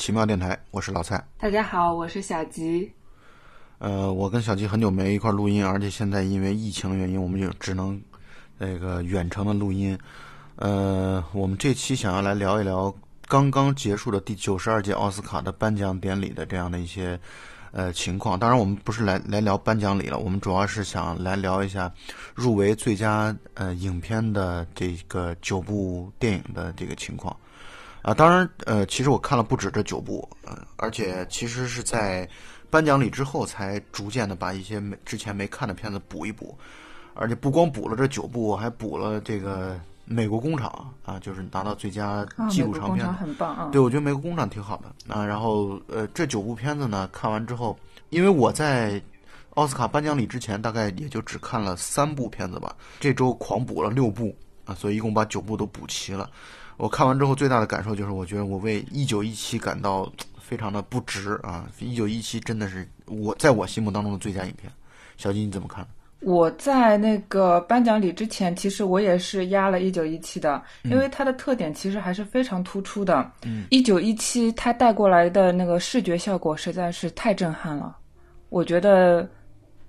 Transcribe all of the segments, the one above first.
奇妙电台，我是老蔡。大家好，我是小吉。呃，我跟小吉很久没一块录音，而且现在因为疫情的原因，我们就只能那个远程的录音。呃，我们这期想要来聊一聊刚刚结束的第九十二届奥斯卡的颁奖典礼的这样的一些呃情况。当然，我们不是来来聊颁奖礼了，我们主要是想来聊一下入围最佳呃影片的这个九部电影的这个情况。啊，当然，呃，其实我看了不止这九部，呃，而且其实是在颁奖礼之后才逐渐的把一些没之前没看的片子补一补，而且不光补了这九部，我还补了这个《美国工厂》啊，就是拿到最佳纪录长片，很棒啊！对，我觉得《美国工厂》挺好的啊。然后，呃，这九部片子呢，看完之后，因为我在奥斯卡颁奖礼之前大概也就只看了三部片子吧，这周狂补了六部啊，所以一共把九部都补齐了。我看完之后最大的感受就是，我觉得我为一九一七感到非常的不值啊！一九一七真的是我在我心目当中的最佳影片。小金你怎么看？我在那个颁奖礼之前，其实我也是压了一九一七的，因为它的特点其实还是非常突出的。嗯，一九一七它带过来的那个视觉效果实在是太震撼了。我觉得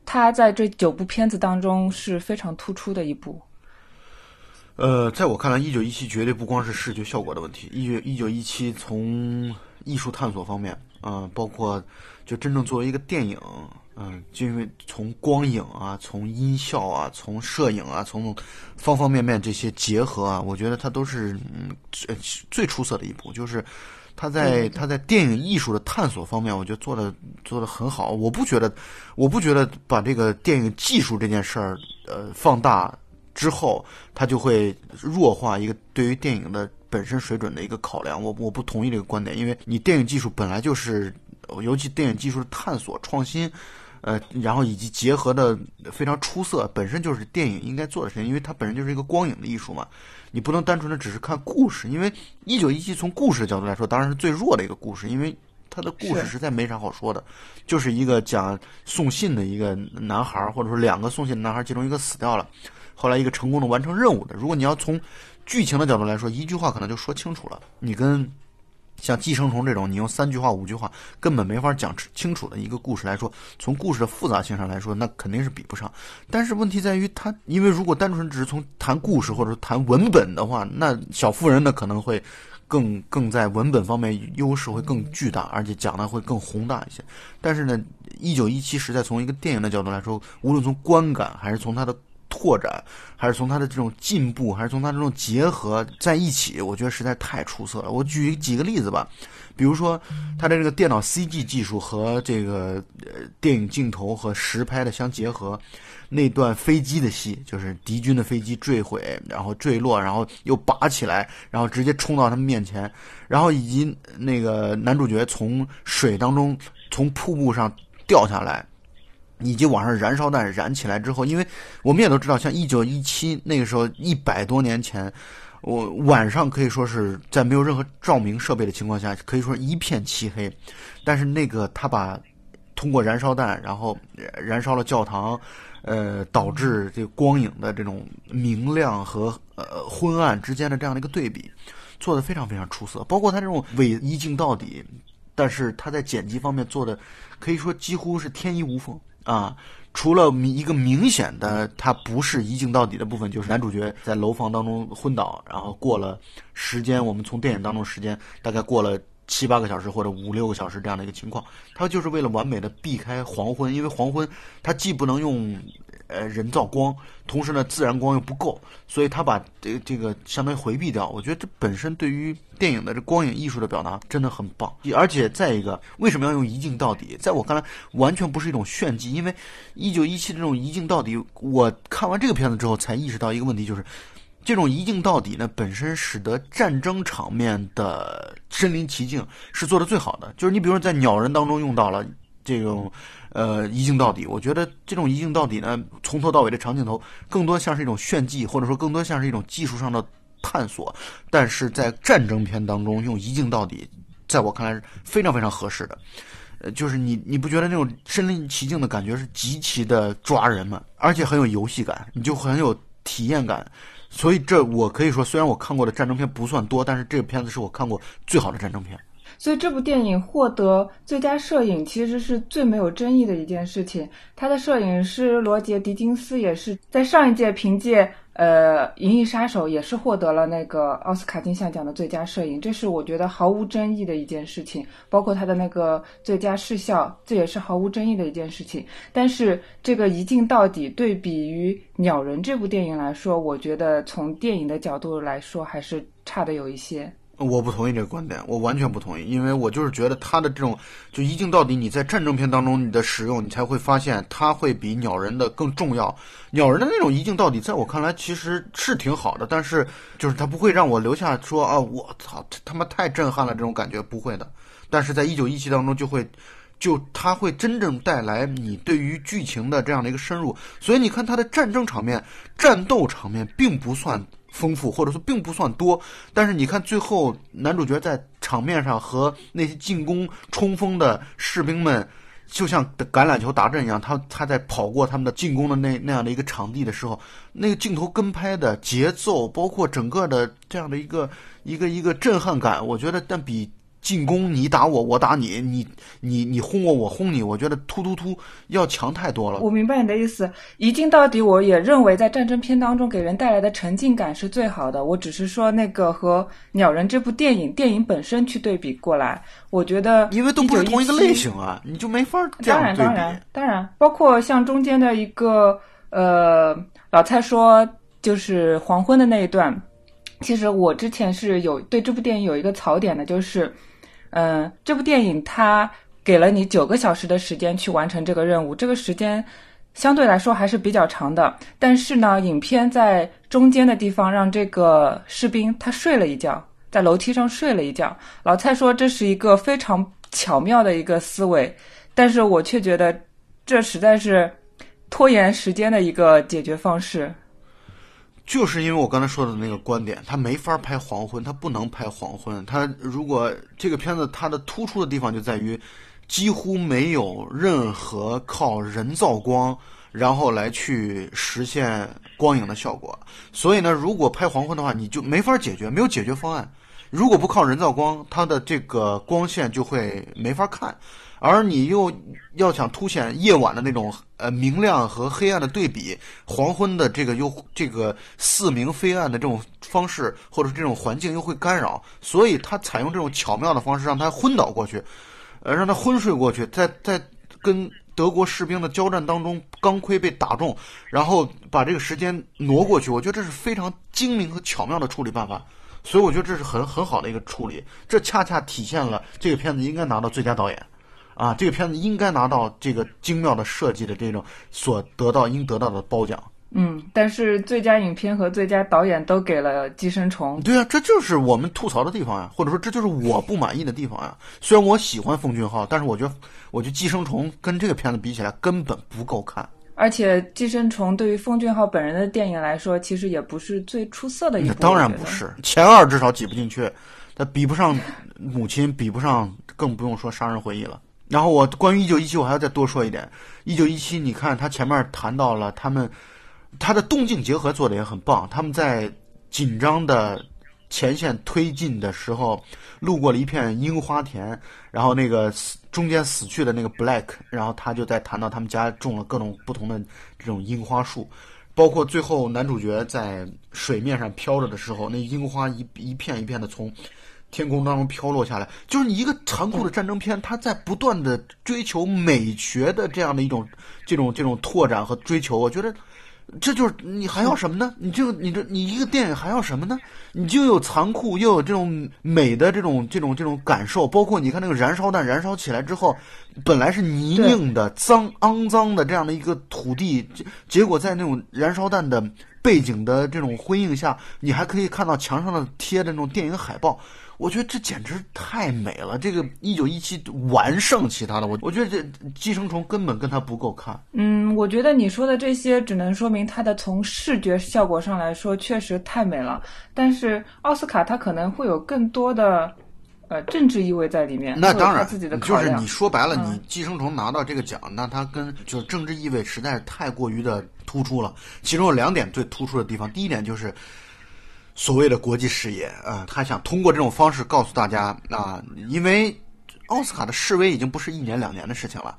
它在这九部片子当中是非常突出的一部。呃，在我看来，一九一七绝对不光是视觉效果的问题。一九一九一七从艺术探索方面，嗯，包括就真正作为一个电影，嗯，就因为从光影啊，从音效啊，从摄影啊，从方方面面这些结合啊，我觉得它都是嗯最最出色的一部。就是他在他在电影艺术的探索方面，我觉得做的做的很好。我不觉得，我不觉得把这个电影技术这件事儿呃放大。之后，他就会弱化一个对于电影的本身水准的一个考量。我我不同意这个观点，因为你电影技术本来就是，尤其电影技术的探索创新，呃，然后以及结合的非常出色，本身就是电影应该做的事情。因为它本身就是一个光影的艺术嘛，你不能单纯的只是看故事。因为一九一七从故事的角度来说，当然是最弱的一个故事，因为它的故事实在没啥好说的，就是一个讲送信的一个男孩，或者说两个送信的男孩，其中一个死掉了。后来一个成功的完成任务的，如果你要从剧情的角度来说，一句话可能就说清楚了。你跟像《寄生虫》这种，你用三句话、五句话根本没法讲清楚的一个故事来说，从故事的复杂性上来说，那肯定是比不上。但是问题在于，它因为如果单纯只是从谈故事或者谈文本的话，那小妇人呢可能会更更在文本方面优势会更巨大，而且讲的会更宏大一些。但是呢，一九一七实在从一个电影的角度来说，无论从观感还是从它的。拓展，还是从它的这种进步，还是从它这种结合在一起，我觉得实在太出色了。我举几个例子吧，比如说它的这个电脑 CG 技术和这个呃电影镜头和实拍的相结合，那段飞机的戏，就是敌军的飞机坠毁，然后坠落，然后又拔起来，然后直接冲到他们面前，然后以及那个男主角从水当中从瀑布上掉下来。以及往上燃烧弹燃起来之后，因为我们也都知道，像一九一七那个时候一百多年前，我晚上可以说是在没有任何照明设备的情况下，可以说一片漆黑。但是那个他把通过燃烧弹，然后燃烧了教堂，呃，导致这个光影的这种明亮和呃昏暗之间的这样的一个对比，做的非常非常出色。包括他这种伪一镜到底，但是他在剪辑方面做的可以说几乎是天衣无缝。啊，除了一个明显的它不是一镜到底的部分，就是男主角在楼房当中昏倒，然后过了时间，我们从电影当中时间大概过了七八个小时或者五六个小时这样的一个情况，他就是为了完美的避开黄昏，因为黄昏它既不能用。呃，人造光，同时呢，自然光又不够，所以他把这这个相当于回避掉。我觉得这本身对于电影的这光影艺术的表达真的很棒。而且再一个，为什么要用一镜到底？在我看来，完全不是一种炫技，因为一九一七这种一镜到底，我看完这个片子之后才意识到一个问题，就是这种一镜到底呢，本身使得战争场面的身临其境是做的最好的。就是你比如说在鸟人当中用到了这种。呃，一镜到底，我觉得这种一镜到底呢，从头到尾的长镜头，更多像是一种炫技，或者说更多像是一种技术上的探索。但是在战争片当中用一镜到底，在我看来是非常非常合适的。呃，就是你你不觉得那种身临其境的感觉是极其的抓人吗？而且很有游戏感，你就很有体验感。所以这我可以说，虽然我看过的战争片不算多，但是这个片子是我看过最好的战争片。所以这部电影获得最佳摄影其实是最没有争议的一件事情。他的摄影师罗杰·狄金斯也是在上一届凭借。呃，《银翼杀手》也是获得了那个奥斯卡金像奖的最佳摄影，这是我觉得毫无争议的一件事情。包括他的那个最佳视效，这也是毫无争议的一件事情。但是这个一镜到底对比于《鸟人》这部电影来说，我觉得从电影的角度来说，还是差的有一些。我不同意这个观点，我完全不同意，因为我就是觉得他的这种就一镜到底，你在战争片当中你的使用，你才会发现它会比鸟人的更重要。鸟人的那种一镜到底，在我看来其实是挺好的，但是就是它不会让我留下说啊，我操，他妈太震撼了这种感觉不会的。但是在一九一七当中就会，就它会真正带来你对于剧情的这样的一个深入。所以你看它的战争场面、战斗场面并不算。丰富或者说并不算多，但是你看最后男主角在场面上和那些进攻冲锋的士兵们，就像橄榄球打阵一样，他他在跑过他们的进攻的那那样的一个场地的时候，那个镜头跟拍的节奏，包括整个的这样的一个一个一个震撼感，我觉得但比。进攻你打我，我打你，你你你轰我，我轰你，我觉得突突突要强太多了。我明白你的意思，一镜到底，我也认为在战争片当中给人带来的沉浸感是最好的。我只是说那个和《鸟人》这部电影电影本身去对比过来，我觉得因为都不是同一个类型啊，你就没法这样对比。当然当然当然，包括像中间的一个呃，老蔡说就是黄昏的那一段，其实我之前是有对这部电影有一个槽点的，就是。嗯，这部电影它给了你九个小时的时间去完成这个任务，这个时间相对来说还是比较长的。但是呢，影片在中间的地方让这个士兵他睡了一觉，在楼梯上睡了一觉。老蔡说这是一个非常巧妙的一个思维，但是我却觉得这实在是拖延时间的一个解决方式。就是因为我刚才说的那个观点，他没法拍黄昏，他不能拍黄昏。他如果这个片子它的突出的地方就在于，几乎没有任何靠人造光然后来去实现光影的效果。所以呢，如果拍黄昏的话，你就没法解决，没有解决方案。如果不靠人造光，它的这个光线就会没法看。而你又要想凸显夜晚的那种呃明亮和黑暗的对比，黄昏的这个又这个似明非暗的这种方式，或者是这种环境又会干扰，所以他采用这种巧妙的方式让他昏倒过去，呃，让他昏睡过去，在在跟德国士兵的交战当中，钢盔被打中，然后把这个时间挪过去，我觉得这是非常精明和巧妙的处理办法，所以我觉得这是很很好的一个处理，这恰恰体现了这个片子应该拿到最佳导演。啊，这个片子应该拿到这个精妙的设计的这种所得到应得到的褒奖。嗯，但是最佳影片和最佳导演都给了《寄生虫》。对啊，这就是我们吐槽的地方呀，或者说这就是我不满意的地方呀。虽然我喜欢奉俊昊，但是我觉得，我觉得《寄生虫》跟这个片子比起来根本不够看。而且，《寄生虫》对于奉俊昊本人的电影来说，其实也不是最出色的一部。当然不是，前二至少挤不进去，他比不上母亲，比不上，更不用说《杀人回忆》了。然后我关于一九一七，我还要再多说一点。一九一七，你看他前面谈到了他们，他的动静结合做的也很棒。他们在紧张的前线推进的时候，路过了一片樱花田，然后那个死中间死去的那个 Black，然后他就在谈到他们家种了各种不同的这种樱花树，包括最后男主角在水面上飘着的时候，那樱花一一片一片的从。天空当中飘落下来，就是你一个残酷的战争片，它在不断的追求美学的这样的一种这种这种拓展和追求。我觉得，这就是你还要什么呢？你就你这你一个电影还要什么呢？你就有残酷，又有这种美的这种这种这种感受。包括你看那个燃烧弹燃烧起来之后，本来是泥泞的、脏肮脏的这样的一个土地，结果在那种燃烧弹的背景的这种辉映下，你还可以看到墙上的贴的那种电影海报。我觉得这简直太美了，这个一九一七完胜其他的。我我觉得这《寄生虫》根本跟它不够看。嗯，我觉得你说的这些只能说明它的从视觉效果上来说确实太美了。但是奥斯卡它可能会有更多的呃政治意味在里面。那当然，自己的就是你说白了，你《寄生虫》拿到这个奖，那它跟就是政治意味实在是太过于的突出了。其中有两点最突出的地方，第一点就是。所谓的国际视野啊，他想通过这种方式告诉大家啊，因为奥斯卡的示威已经不是一年两年的事情了，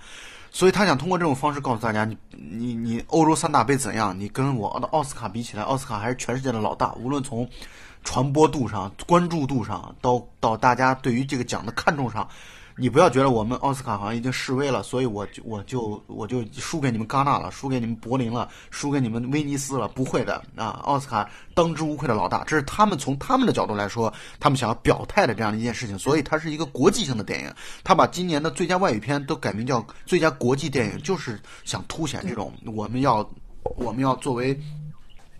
所以他想通过这种方式告诉大家，你你你欧洲三大杯怎样？你跟我的奥斯卡比起来，奥斯卡还是全世界的老大，无论从传播度上、关注度上，到到大家对于这个奖的看重上。你不要觉得我们奥斯卡好像已经示威了，所以我就我就我就输给你们戛纳了，输给你们柏林了，输给你们威尼斯了？不会的啊！奥斯卡当之无愧的老大，这是他们从他们的角度来说，他们想要表态的这样的一件事情。所以它是一个国际性的电影，他把今年的最佳外语片都改名叫最佳国际电影，就是想凸显这种我们要我们要作为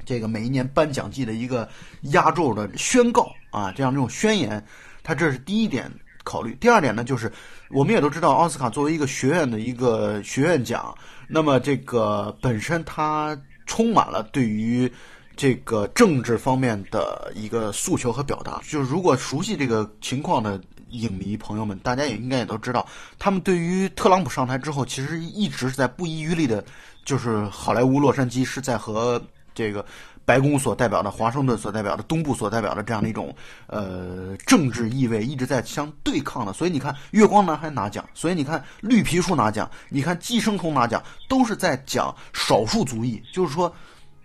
这个每一年颁奖季的一个压轴的宣告啊，这样这种宣言，它这是第一点。考虑第二点呢，就是我们也都知道，奥斯卡作为一个学院的一个学院奖，那么这个本身它充满了对于这个政治方面的一个诉求和表达。就是如果熟悉这个情况的影迷朋友们，大家也应该也都知道，他们对于特朗普上台之后，其实一直是在不遗余力的，就是好莱坞洛杉矶是在和这个。白宫所代表的，华盛顿所代表的，东部所代表的这样的一种呃政治意味一直在相对抗的，所以你看《月光男孩》拿奖，所以你看《绿皮书》拿奖，你看《寄生虫》拿奖，都是在讲少数族裔，就是说，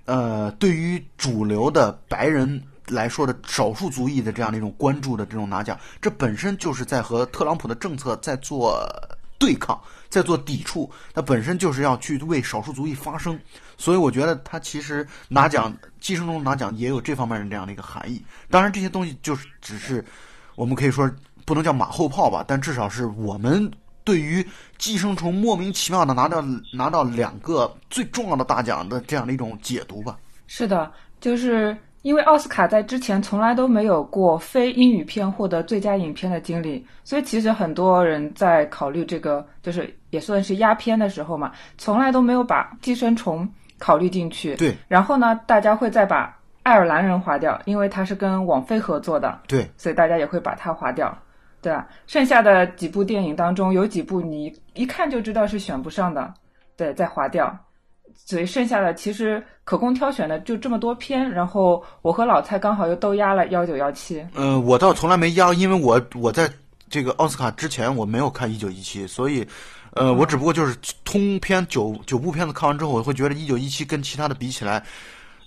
呃，对于主流的白人来说的少数族裔的这样的一种关注的这种拿奖，这本身就是在和特朗普的政策在做对抗。在做抵触，它本身就是要去为少数族裔发声，所以我觉得他其实拿奖，寄生虫拿奖也有这方面的这样的一个含义。当然，这些东西就是只是我们可以说不能叫马后炮吧，但至少是我们对于寄生虫莫名其妙的拿到拿到两个最重要的大奖的这样的一种解读吧。是的，就是。因为奥斯卡在之前从来都没有过非英语片获得最佳影片的经历，所以其实很多人在考虑这个，就是也算是压片的时候嘛，从来都没有把《寄生虫》考虑进去。对。然后呢，大家会再把《爱尔兰人》划掉，因为他是跟网飞合作的。对。所以大家也会把它划掉，对吧？剩下的几部电影当中，有几部你一看就知道是选不上的，对，再划掉。所以剩下的其实可供挑选的就这么多片，然后我和老蔡刚好又都压了幺九幺七。嗯，我倒从来没压，因为我我在这个奥斯卡之前我没有看一九一七，所以，呃，我只不过就是通篇九九部片子看完之后，我会觉得一九一七跟其他的比起来。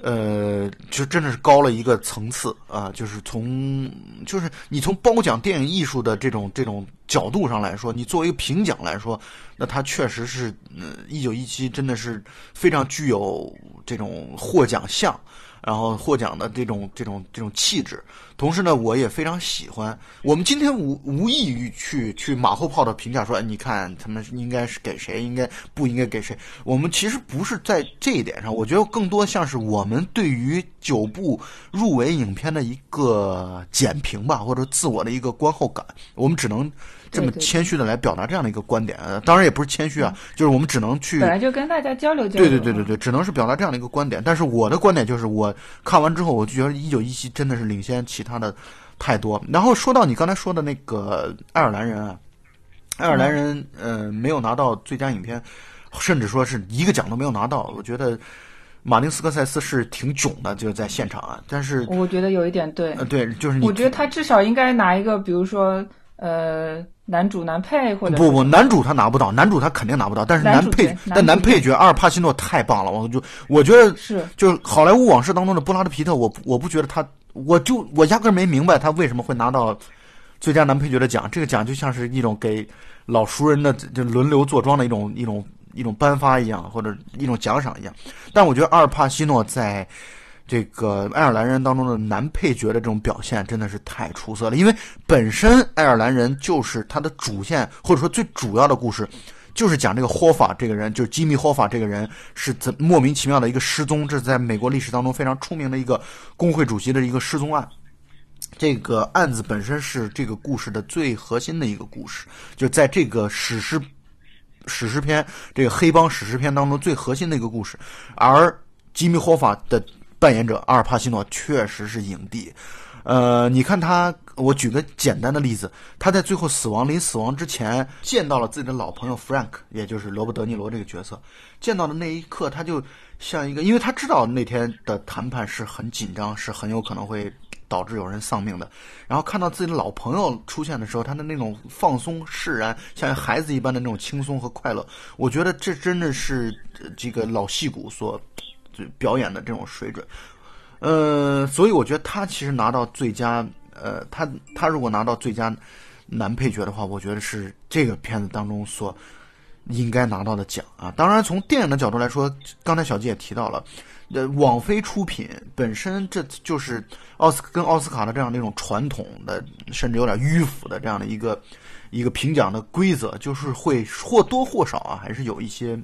呃，就真的是高了一个层次啊！就是从，就是你从褒奖电影艺术的这种这种角度上来说，你作为一个评奖来说，那它确实是，呃，一九一七真的是非常具有这种获奖项。然后获奖的这种这种这种气质，同时呢，我也非常喜欢。我们今天无无异于去去马后炮的评价说，你看他们应该是给谁，应该不应该给谁。我们其实不是在这一点上，我觉得更多像是我们对于九部入围影片的一个简评吧，或者自我的一个观后感。我们只能。这么谦虚的来表达这样的一个观点，当然也不是谦虚啊，就是我们只能去本来就跟大家交流交流。对对对对对，只能是表达这样的一个观点。但是我的观点就是，我看完之后，我就觉得一九一七真的是领先其他的太多。然后说到你刚才说的那个爱尔兰人啊，爱尔兰人呃没有拿到最佳影片，甚至说是一个奖都没有拿到。我觉得马丁斯科塞斯是挺囧的，就是在现场啊。但是我觉得有一点对，呃对，就是你我觉得他至少应该拿一个，比如说呃。男主男配或者不不，男主他拿不到，男主他肯定拿不到。但是男配，但男配角阿尔帕西诺太棒了，我就我觉得是，就是好莱坞往事当中的布拉德皮特，我我不觉得他，我就我压根没明白他为什么会拿到最佳男配角的奖。这个奖就像是一种给老熟人的就轮流坐庄的一种一种一种颁发一样，或者一种奖赏一样。但我觉得阿尔帕西诺在。这个爱尔兰人当中的男配角的这种表现真的是太出色了，因为本身爱尔兰人就是他的主线或者说最主要的故事，就是讲这个霍法这个人，就是吉米霍法这个人是怎莫名其妙的一个失踪，这是在美国历史当中非常出名的一个工会主席的一个失踪案。这个案子本身是这个故事的最核心的一个故事，就在这个史诗史诗片这个黑帮史诗片当中最核心的一个故事，而吉米霍法的。扮演者阿尔帕西诺确实是影帝。呃，你看他，我举个简单的例子，他在最后死亡临死亡之前见到了自己的老朋友 Frank，也就是罗伯德尼罗这个角色。见到的那一刻，他就像一个，因为他知道那天的谈判是很紧张，是很有可能会导致有人丧命的。然后看到自己的老朋友出现的时候，他的那种放松释然，像孩子一般的那种轻松和快乐，我觉得这真的是这个老戏骨所表演的这种水准。呃，所以我觉得他其实拿到最佳，呃，他他如果拿到最佳男配角的话，我觉得是这个片子当中所应该拿到的奖啊。当然，从电影的角度来说，刚才小季也提到了，呃，网飞出品本身这就是奥斯跟奥斯卡的这样的一种传统的，甚至有点迂腐的这样的一个一个评奖的规则，就是会或多或少啊，还是有一些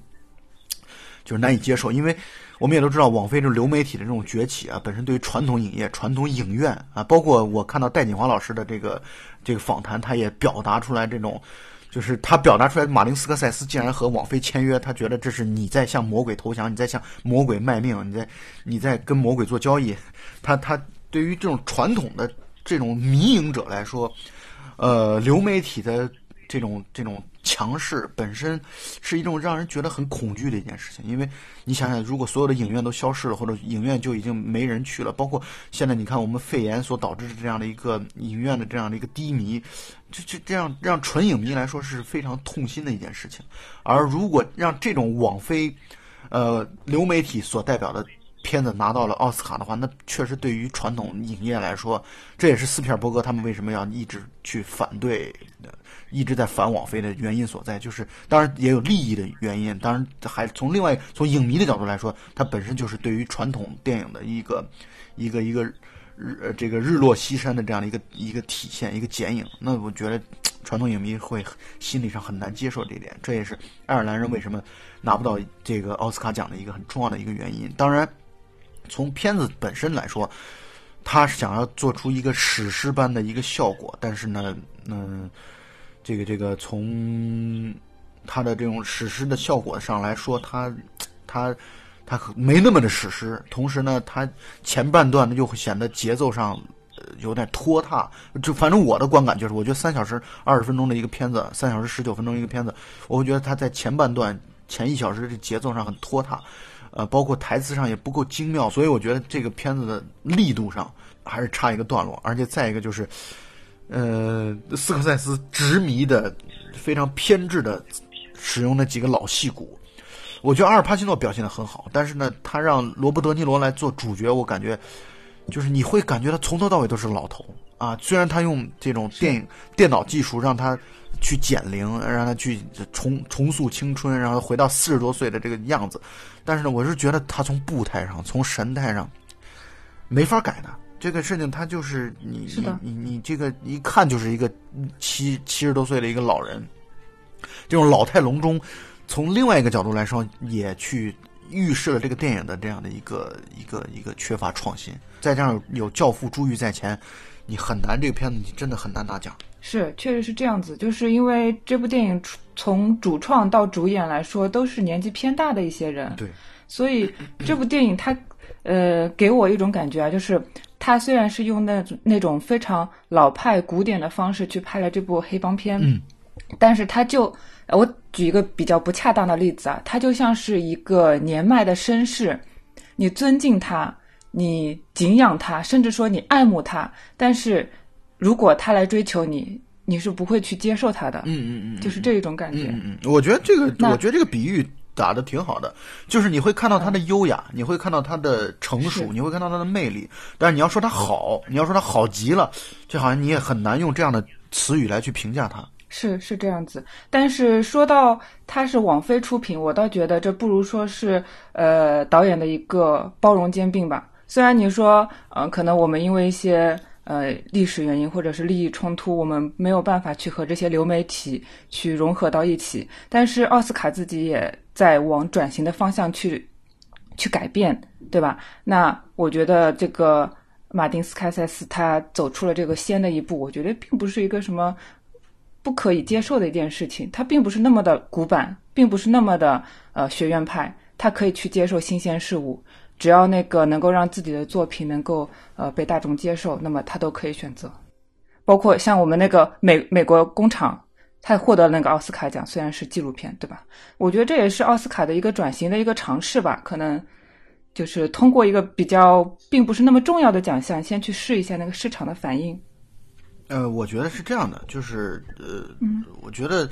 就是难以接受，因为。我们也都知道，网飞这种流媒体的这种崛起啊，本身对于传统影业、传统影院啊，包括我看到戴锦华老师的这个这个访谈，他也表达出来这种，就是他表达出来，马林斯科塞斯竟然和网飞签约，他觉得这是你在向魔鬼投降，你在向魔鬼卖命，你在你在跟魔鬼做交易。他他对于这种传统的这种迷影者来说，呃，流媒体的这种这种。强势本身是一种让人觉得很恐惧的一件事情，因为你想想，如果所有的影院都消失了，或者影院就已经没人去了，包括现在你看我们肺炎所导致的这样的一个影院的这样的一个低迷，这这这样让纯影迷来说是非常痛心的一件事情。而如果让这种网飞，呃，流媒体所代表的片子拿到了奥斯卡的话，那确实对于传统影业来说，这也是斯皮尔伯格他们为什么要一直去反对。一直在反网飞的原因所在，就是当然也有利益的原因，当然还从另外从影迷的角度来说，它本身就是对于传统电影的一个一个一个日呃这个日落西山的这样的一个一个体现，一个剪影。那我觉得传统影迷会心理上很难接受这一点，这也是爱尔兰人为什么拿不到这个奥斯卡奖的一个很重要的一个原因。当然，从片子本身来说，他想要做出一个史诗般的一个效果，但是呢，嗯。这个这个从他的这种史诗的效果上来说，他他他没那么的史诗。同时呢，他前半段呢又会显得节奏上有点拖沓。就反正我的观感就是，我觉得三小时二十分钟的一个片子，三小时十九分钟一个片子，我会觉得他在前半段前一小时的节奏上很拖沓，呃，包括台词上也不够精妙。所以我觉得这个片子的力度上还是差一个段落。而且再一个就是。呃，斯科塞斯执迷的、非常偏执的使用那几个老戏骨，我觉得阿尔帕西诺表现的很好，但是呢，他让罗伯德尼罗来做主角，我感觉就是你会感觉他从头到尾都是老头啊。虽然他用这种电影电脑技术让他去减龄，让他去重重塑青春，然后回到四十多岁的这个样子，但是呢，我是觉得他从步态上、从神态上没法改的。这个事情，他就是你你你你这个一看就是一个七七十多岁的一个老人，这种老态龙钟，从另外一个角度来说，也去预示了这个电影的这样的一个一个一个缺乏创新。再加上有教父珠玉在前，你很难这个片子你真的很难拿奖。是，确实是这样子，就是因为这部电影从主创到主演来说都是年纪偏大的一些人，对，所以这部电影它呃给我一种感觉啊，就是。他虽然是用那种那种非常老派古典的方式去拍了这部黑帮片，嗯，但是他就我举一个比较不恰当的例子啊，他就像是一个年迈的绅士，你尊敬他，你敬仰他，甚至说你爱慕他，但是如果他来追求你，你是不会去接受他的，嗯嗯嗯，就是这一种感觉。嗯嗯，我觉得这个，我觉得这个比喻。打的挺好的，就是你会看到他的优雅，你会看到他的成熟，你会看到他的魅力。但是你要说他好，你要说他好极了，就好像你也很难用这样的词语来去评价他。是是这样子，但是说到他是网飞出品，我倒觉得这不如说是呃导演的一个包容兼并吧。虽然你说，嗯，可能我们因为一些。呃，历史原因或者是利益冲突，我们没有办法去和这些流媒体去融合到一起。但是奥斯卡自己也在往转型的方向去去改变，对吧？那我觉得这个马丁斯开塞斯他走出了这个先的一步，我觉得并不是一个什么不可以接受的一件事情。他并不是那么的古板，并不是那么的呃学院派，他可以去接受新鲜事物。只要那个能够让自己的作品能够呃被大众接受，那么他都可以选择。包括像我们那个美美国工厂，他获得那个奥斯卡奖，虽然是纪录片，对吧？我觉得这也是奥斯卡的一个转型的一个尝试吧，可能就是通过一个比较并不是那么重要的奖项，先去试一下那个市场的反应。呃，我觉得是这样的，就是呃，我觉得。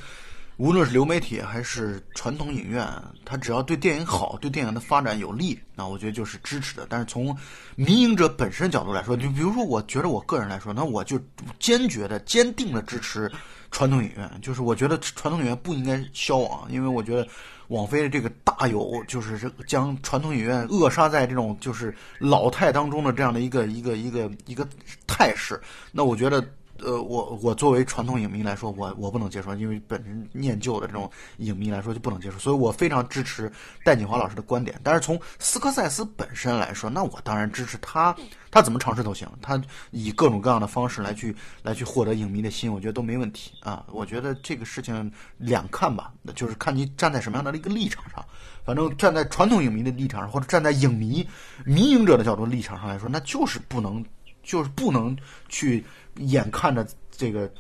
无论是流媒体还是传统影院，它只要对电影好，对电影的发展有利，那我觉得就是支持的。但是从民营者本身角度来说，就比如说，我觉得我个人来说，那我就坚决的、坚定的支持传统影院。就是我觉得传统影院不应该消亡，因为我觉得网飞的这个大有就是将传统影院扼杀在这种就是老态当中的这样的一个一个一个一个态势。那我觉得。呃，我我作为传统影迷来说，我我不能接受，因为本身念旧的这种影迷来说就不能接受，所以我非常支持戴锦华老师的观点。但是从斯科塞斯本身来说，那我当然支持他，他怎么尝试都行，他以各种各样的方式来去来去获得影迷的心，我觉得都没问题啊。我觉得这个事情两看吧，就是看你站在什么样的一个立场上。反正站在传统影迷的立场上，或者站在影迷民营者的角度立场上来说，那就是不能，就是不能去。眼看着这个、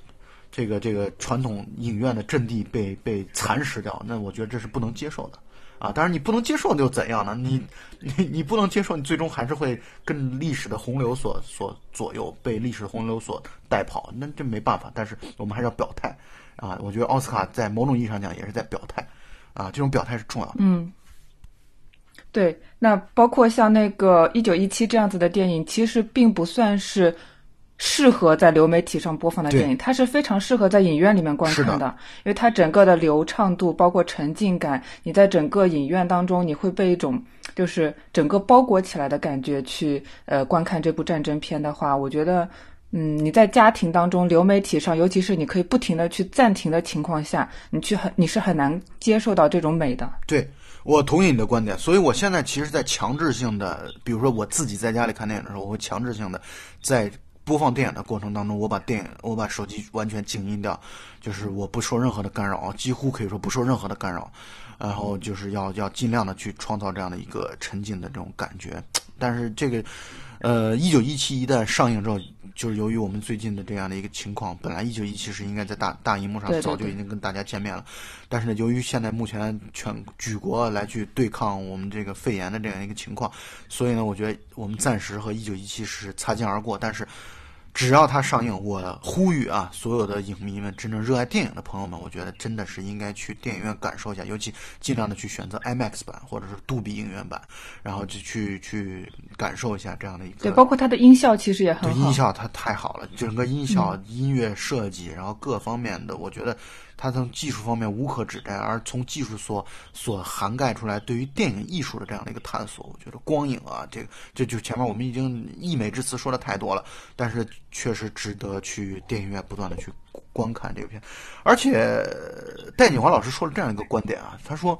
这个、这个传统影院的阵地被被蚕食掉，那我觉得这是不能接受的啊！当然，你不能接受又怎样呢？你、你、你不能接受，你最终还是会跟历史的洪流所所左右，被历史洪流所带跑，那这没办法。但是我们还是要表态啊！我觉得奥斯卡在某种意义上讲也是在表态啊，这种表态是重要的。嗯，对。那包括像那个一九一七这样子的电影，其实并不算是。适合在流媒体上播放的电影，它是非常适合在影院里面观看的，因为它整个的流畅度，包括沉浸感，你在整个影院当中，你会被一种就是整个包裹起来的感觉去呃观看这部战争片的话，我觉得，嗯，你在家庭当中流媒体上，尤其是你可以不停的去暂停的情况下，你去很你是很难接受到这种美的。对我同意你的观点，所以我现在其实，在强制性的，比如说我自己在家里看电影的时候，我会强制性的在。播放电影的过程当中，我把电影，我把手机完全静音掉，就是我不受任何的干扰，几乎可以说不受任何的干扰，然后就是要要尽量的去创造这样的一个沉浸的这种感觉。但是这个，呃，一九一七一旦上映之后。就是由于我们最近的这样的一个情况，本来一九一七是应该在大大荧幕上早就已经跟大家见面了，但是呢，由于现在目前全举国来去对抗我们这个肺炎的这样一个情况，所以呢，我觉得我们暂时和一九一七是擦肩而过，但是。只要它上映，我呼吁啊，所有的影迷们，真正热爱电影的朋友们，我觉得真的是应该去电影院感受一下，尤其尽量的去选择 IMAX 版或者是杜比影院版，然后就去去感受一下这样的一个。对，包括它的音效其实也很好。音效它太好了，整个音效、音乐设计，然后各方面的，我觉得。它从技术方面无可指摘，而从技术所所涵盖出来对于电影艺术的这样的一个探索，我觉得光影啊，这个这就前面我们已经溢美之词说的太多了，但是确实值得去电影院不断的去观看这个片。而且戴锦华老师说了这样一个观点啊，他说。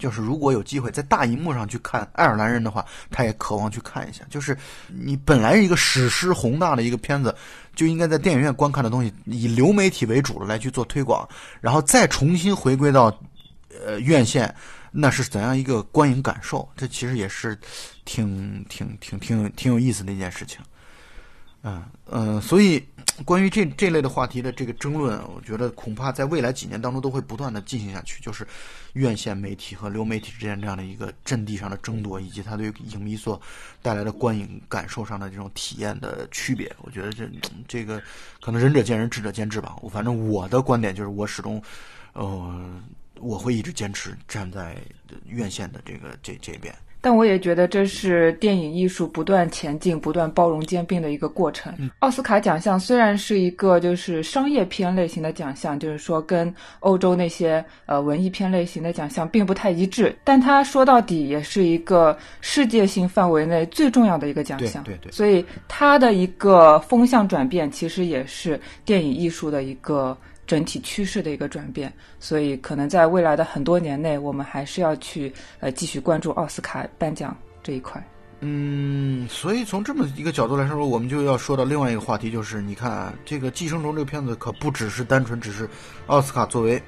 就是如果有机会在大荧幕上去看《爱尔兰人》的话，他也渴望去看一下。就是你本来一个史诗宏大的一个片子，就应该在电影院观看的东西，以流媒体为主的来去做推广，然后再重新回归到呃院线，那是怎样一个观影感受？这其实也是挺挺挺挺挺有意思的一件事情。嗯嗯，所以关于这这类的话题的这个争论，我觉得恐怕在未来几年当中都会不断的进行下去。就是院线媒体和流媒体之间这样的一个阵地上的争夺，以及它对影迷所带来的观影感受上的这种体验的区别，我觉得这这个可能仁者见仁，智者见智吧。我反正我的观点就是，我始终呃我会一直坚持站在院线的这个这这边。但我也觉得这是电影艺术不断前进、不断包容兼并的一个过程。奥斯卡奖项虽然是一个就是商业片类型的奖项，就是说跟欧洲那些呃文艺片类型的奖项并不太一致，但它说到底也是一个世界性范围内最重要的一个奖项。对对。所以它的一个风向转变，其实也是电影艺术的一个。整体趋势的一个转变，所以可能在未来的很多年内，我们还是要去呃继续关注奥斯卡颁奖这一块。嗯，所以从这么一个角度来说，我们就要说到另外一个话题，就是你看啊，这个《寄生虫》这个片子可不只是单纯只是奥斯卡作为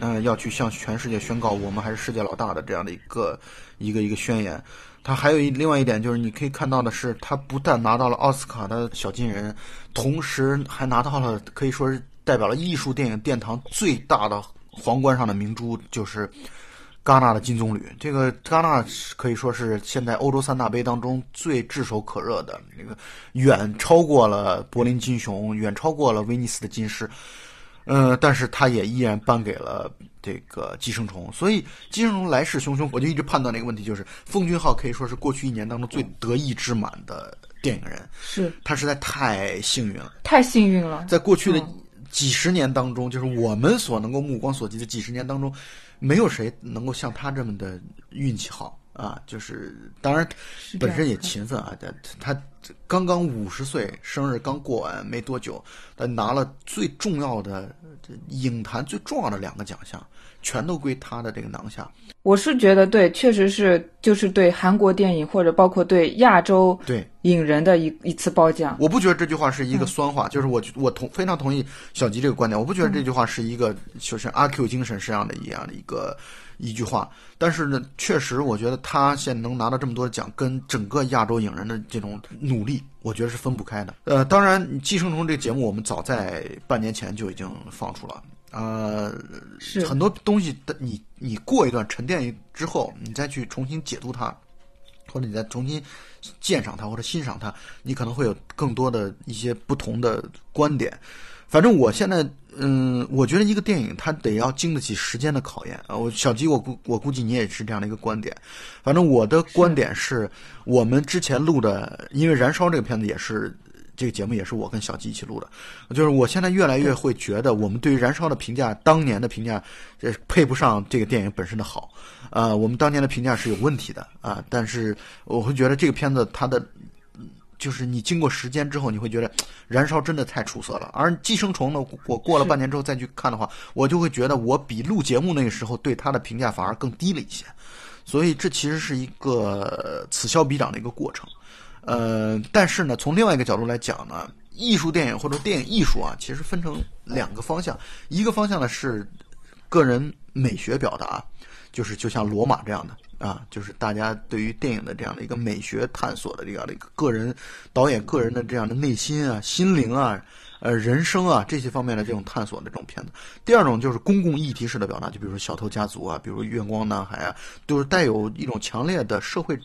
嗯要去向全世界宣告我们还是世界老大的这样的一个一个一个宣言。他还有一另外一点就是，你可以看到的是，他不但拿到了奥斯卡的小金人，同时还拿到了可以说是代表了艺术电影殿堂最大的皇冠上的明珠，就是戛纳的金棕榈。这个戛纳可以说是现在欧洲三大杯当中最炙手可热的，那个远超过了柏林金熊，远超过了威尼斯的金狮。嗯，但是他也依然颁给了这个《寄生虫》，所以《寄生虫》来势汹汹，我就一直判断那个问题，就是奉俊昊可以说是过去一年当中最得意之满的电影人，是他实在太幸运了，太幸运了。在过去的几十年当中，就是我们所能够目光所及的几十年当中，没有谁能够像他这么的运气好啊！就是当然本身也勤奋啊，他他。刚刚五十岁生日刚过完没多久，他拿了最重要的影坛最重要的两个奖项，全都归他的这个囊下。我是觉得对，确实是就是对韩国电影或者包括对亚洲对影人的一一次褒奖。我不觉得这句话是一个酸话，就是我我同非常同意小吉这个观点。我不觉得这句话是一个就是阿 Q 精神这样的一样的一个。一句话，但是呢，确实，我觉得他现在能拿到这么多奖，跟整个亚洲影人的这种努力，我觉得是分不开的。呃，当然，《寄生虫》这个节目，我们早在半年前就已经放出了。呃，是很多东西的，你你过一段沉淀之后，你再去重新解读它，或者你再重新鉴赏它或者欣赏它，你可能会有更多的一些不同的观点。反正我现在。嗯，我觉得一个电影它得要经得起时间的考验啊。我小吉，我估我估计你也是这样的一个观点。反正我的观点是，我们之前录的，因为《燃烧》这个片子也是这个节目，也是我跟小吉一起录的。就是我现在越来越会觉得，我们对于《燃烧》的评价，当年的评价，这配不上这个电影本身的好。呃，我们当年的评价是有问题的啊。但是我会觉得这个片子它的。就是你经过时间之后，你会觉得燃烧真的太出色了。而寄生虫呢，我过了半年之后再去看的话，我就会觉得我比录节目那个时候对它的评价反而更低了一些。所以这其实是一个此消彼长的一个过程。呃，但是呢，从另外一个角度来讲呢，艺术电影或者电影艺术啊，其实分成两个方向。一个方向呢是个人美学表达，就是就像罗马这样的。啊，就是大家对于电影的这样的一个美学探索的这样的一个个人导演个人的这样的内心啊、心灵啊、呃人生啊这些方面的这种探索的这种片子。第二种就是公共议题式的表达，就比如说《小偷家族》啊，比如《月光男孩》啊，都是带有一种强烈的社会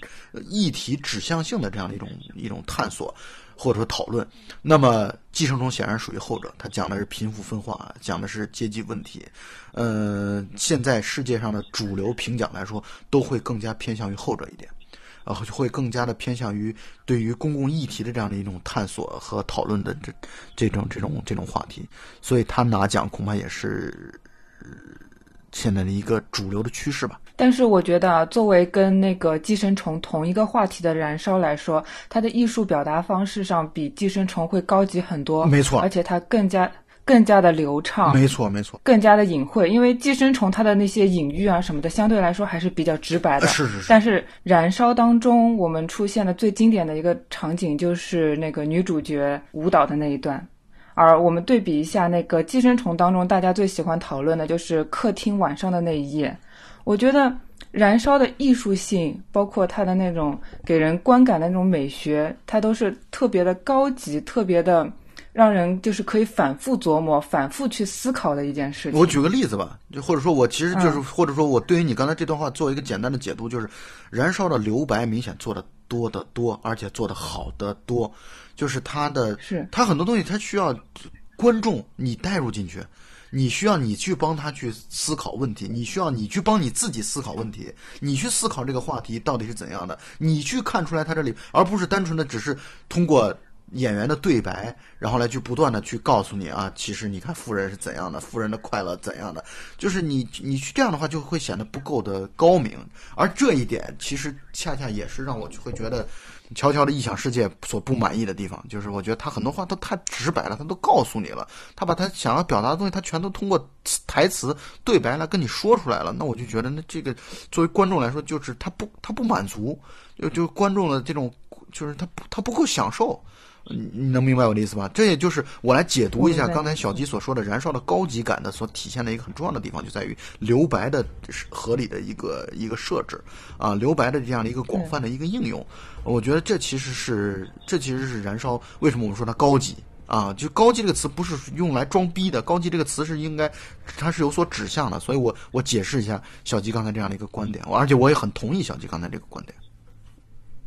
议题指向性的这样的一种一种探索。或者说讨论，那么《寄生虫》显然属于后者，它讲的是贫富分化，讲的是阶级问题。呃，现在世界上的主流评奖来说，都会更加偏向于后者一点，然后就会更加的偏向于对于公共议题的这样的一种探索和讨论的这这种这种这种话题，所以他拿奖恐怕也是现在的一个主流的趋势吧。但是我觉得啊，作为跟那个寄生虫同一个话题的燃烧来说，它的艺术表达方式上比寄生虫会高级很多。没错，而且它更加更加的流畅。没错，没错，更加的隐晦。因为寄生虫它的那些隐喻啊什么的，相对来说还是比较直白的。是是是。但是燃烧当中，我们出现的最经典的一个场景就是那个女主角舞蹈的那一段，而我们对比一下那个寄生虫当中，大家最喜欢讨论的就是客厅晚上的那一夜。我觉得燃烧的艺术性，包括它的那种给人观感的那种美学，它都是特别的高级，特别的让人就是可以反复琢磨、反复去思考的一件事情。我举个例子吧，就或者说我其实就是，或者说我对于你刚才这段话做一个简单的解读，就是燃烧的留白明显做的多得多，而且做的好得多，就是他的，是它很多东西他需要观众你带入进去。你需要你去帮他去思考问题，你需要你去帮你自己思考问题，你去思考这个话题到底是怎样的，你去看出来他这里，而不是单纯的只是通过演员的对白，然后来去不断的去告诉你啊，其实你看富人是怎样的，富人的快乐怎样的，就是你你去这样的话就会显得不够的高明，而这一点其实恰恰也是让我会觉得。乔乔的异想世界所不满意的地方，就是我觉得他很多话都太直白了，他都告诉你了，他把他想要表达的东西，他全都通过台词对白来跟你说出来了。那我就觉得，那这个作为观众来说，就是他不他不满足，就就观众的这种，就是他他不够享受。你你能明白我的意思吧？这也就是我来解读一下刚才小吉所说的燃烧的高级感的所体现的一个很重要的地方，就在于留白的合理的一个一个设置啊，留白的这样的一个广泛的一个应用。我觉得这其实是这其实是燃烧为什么我们说它高级啊？就高级这个词不是用来装逼的，高级这个词是应该它是有所指向的。所以我我解释一下小吉刚才这样的一个观点，而且我也很同意小吉刚才这个观点。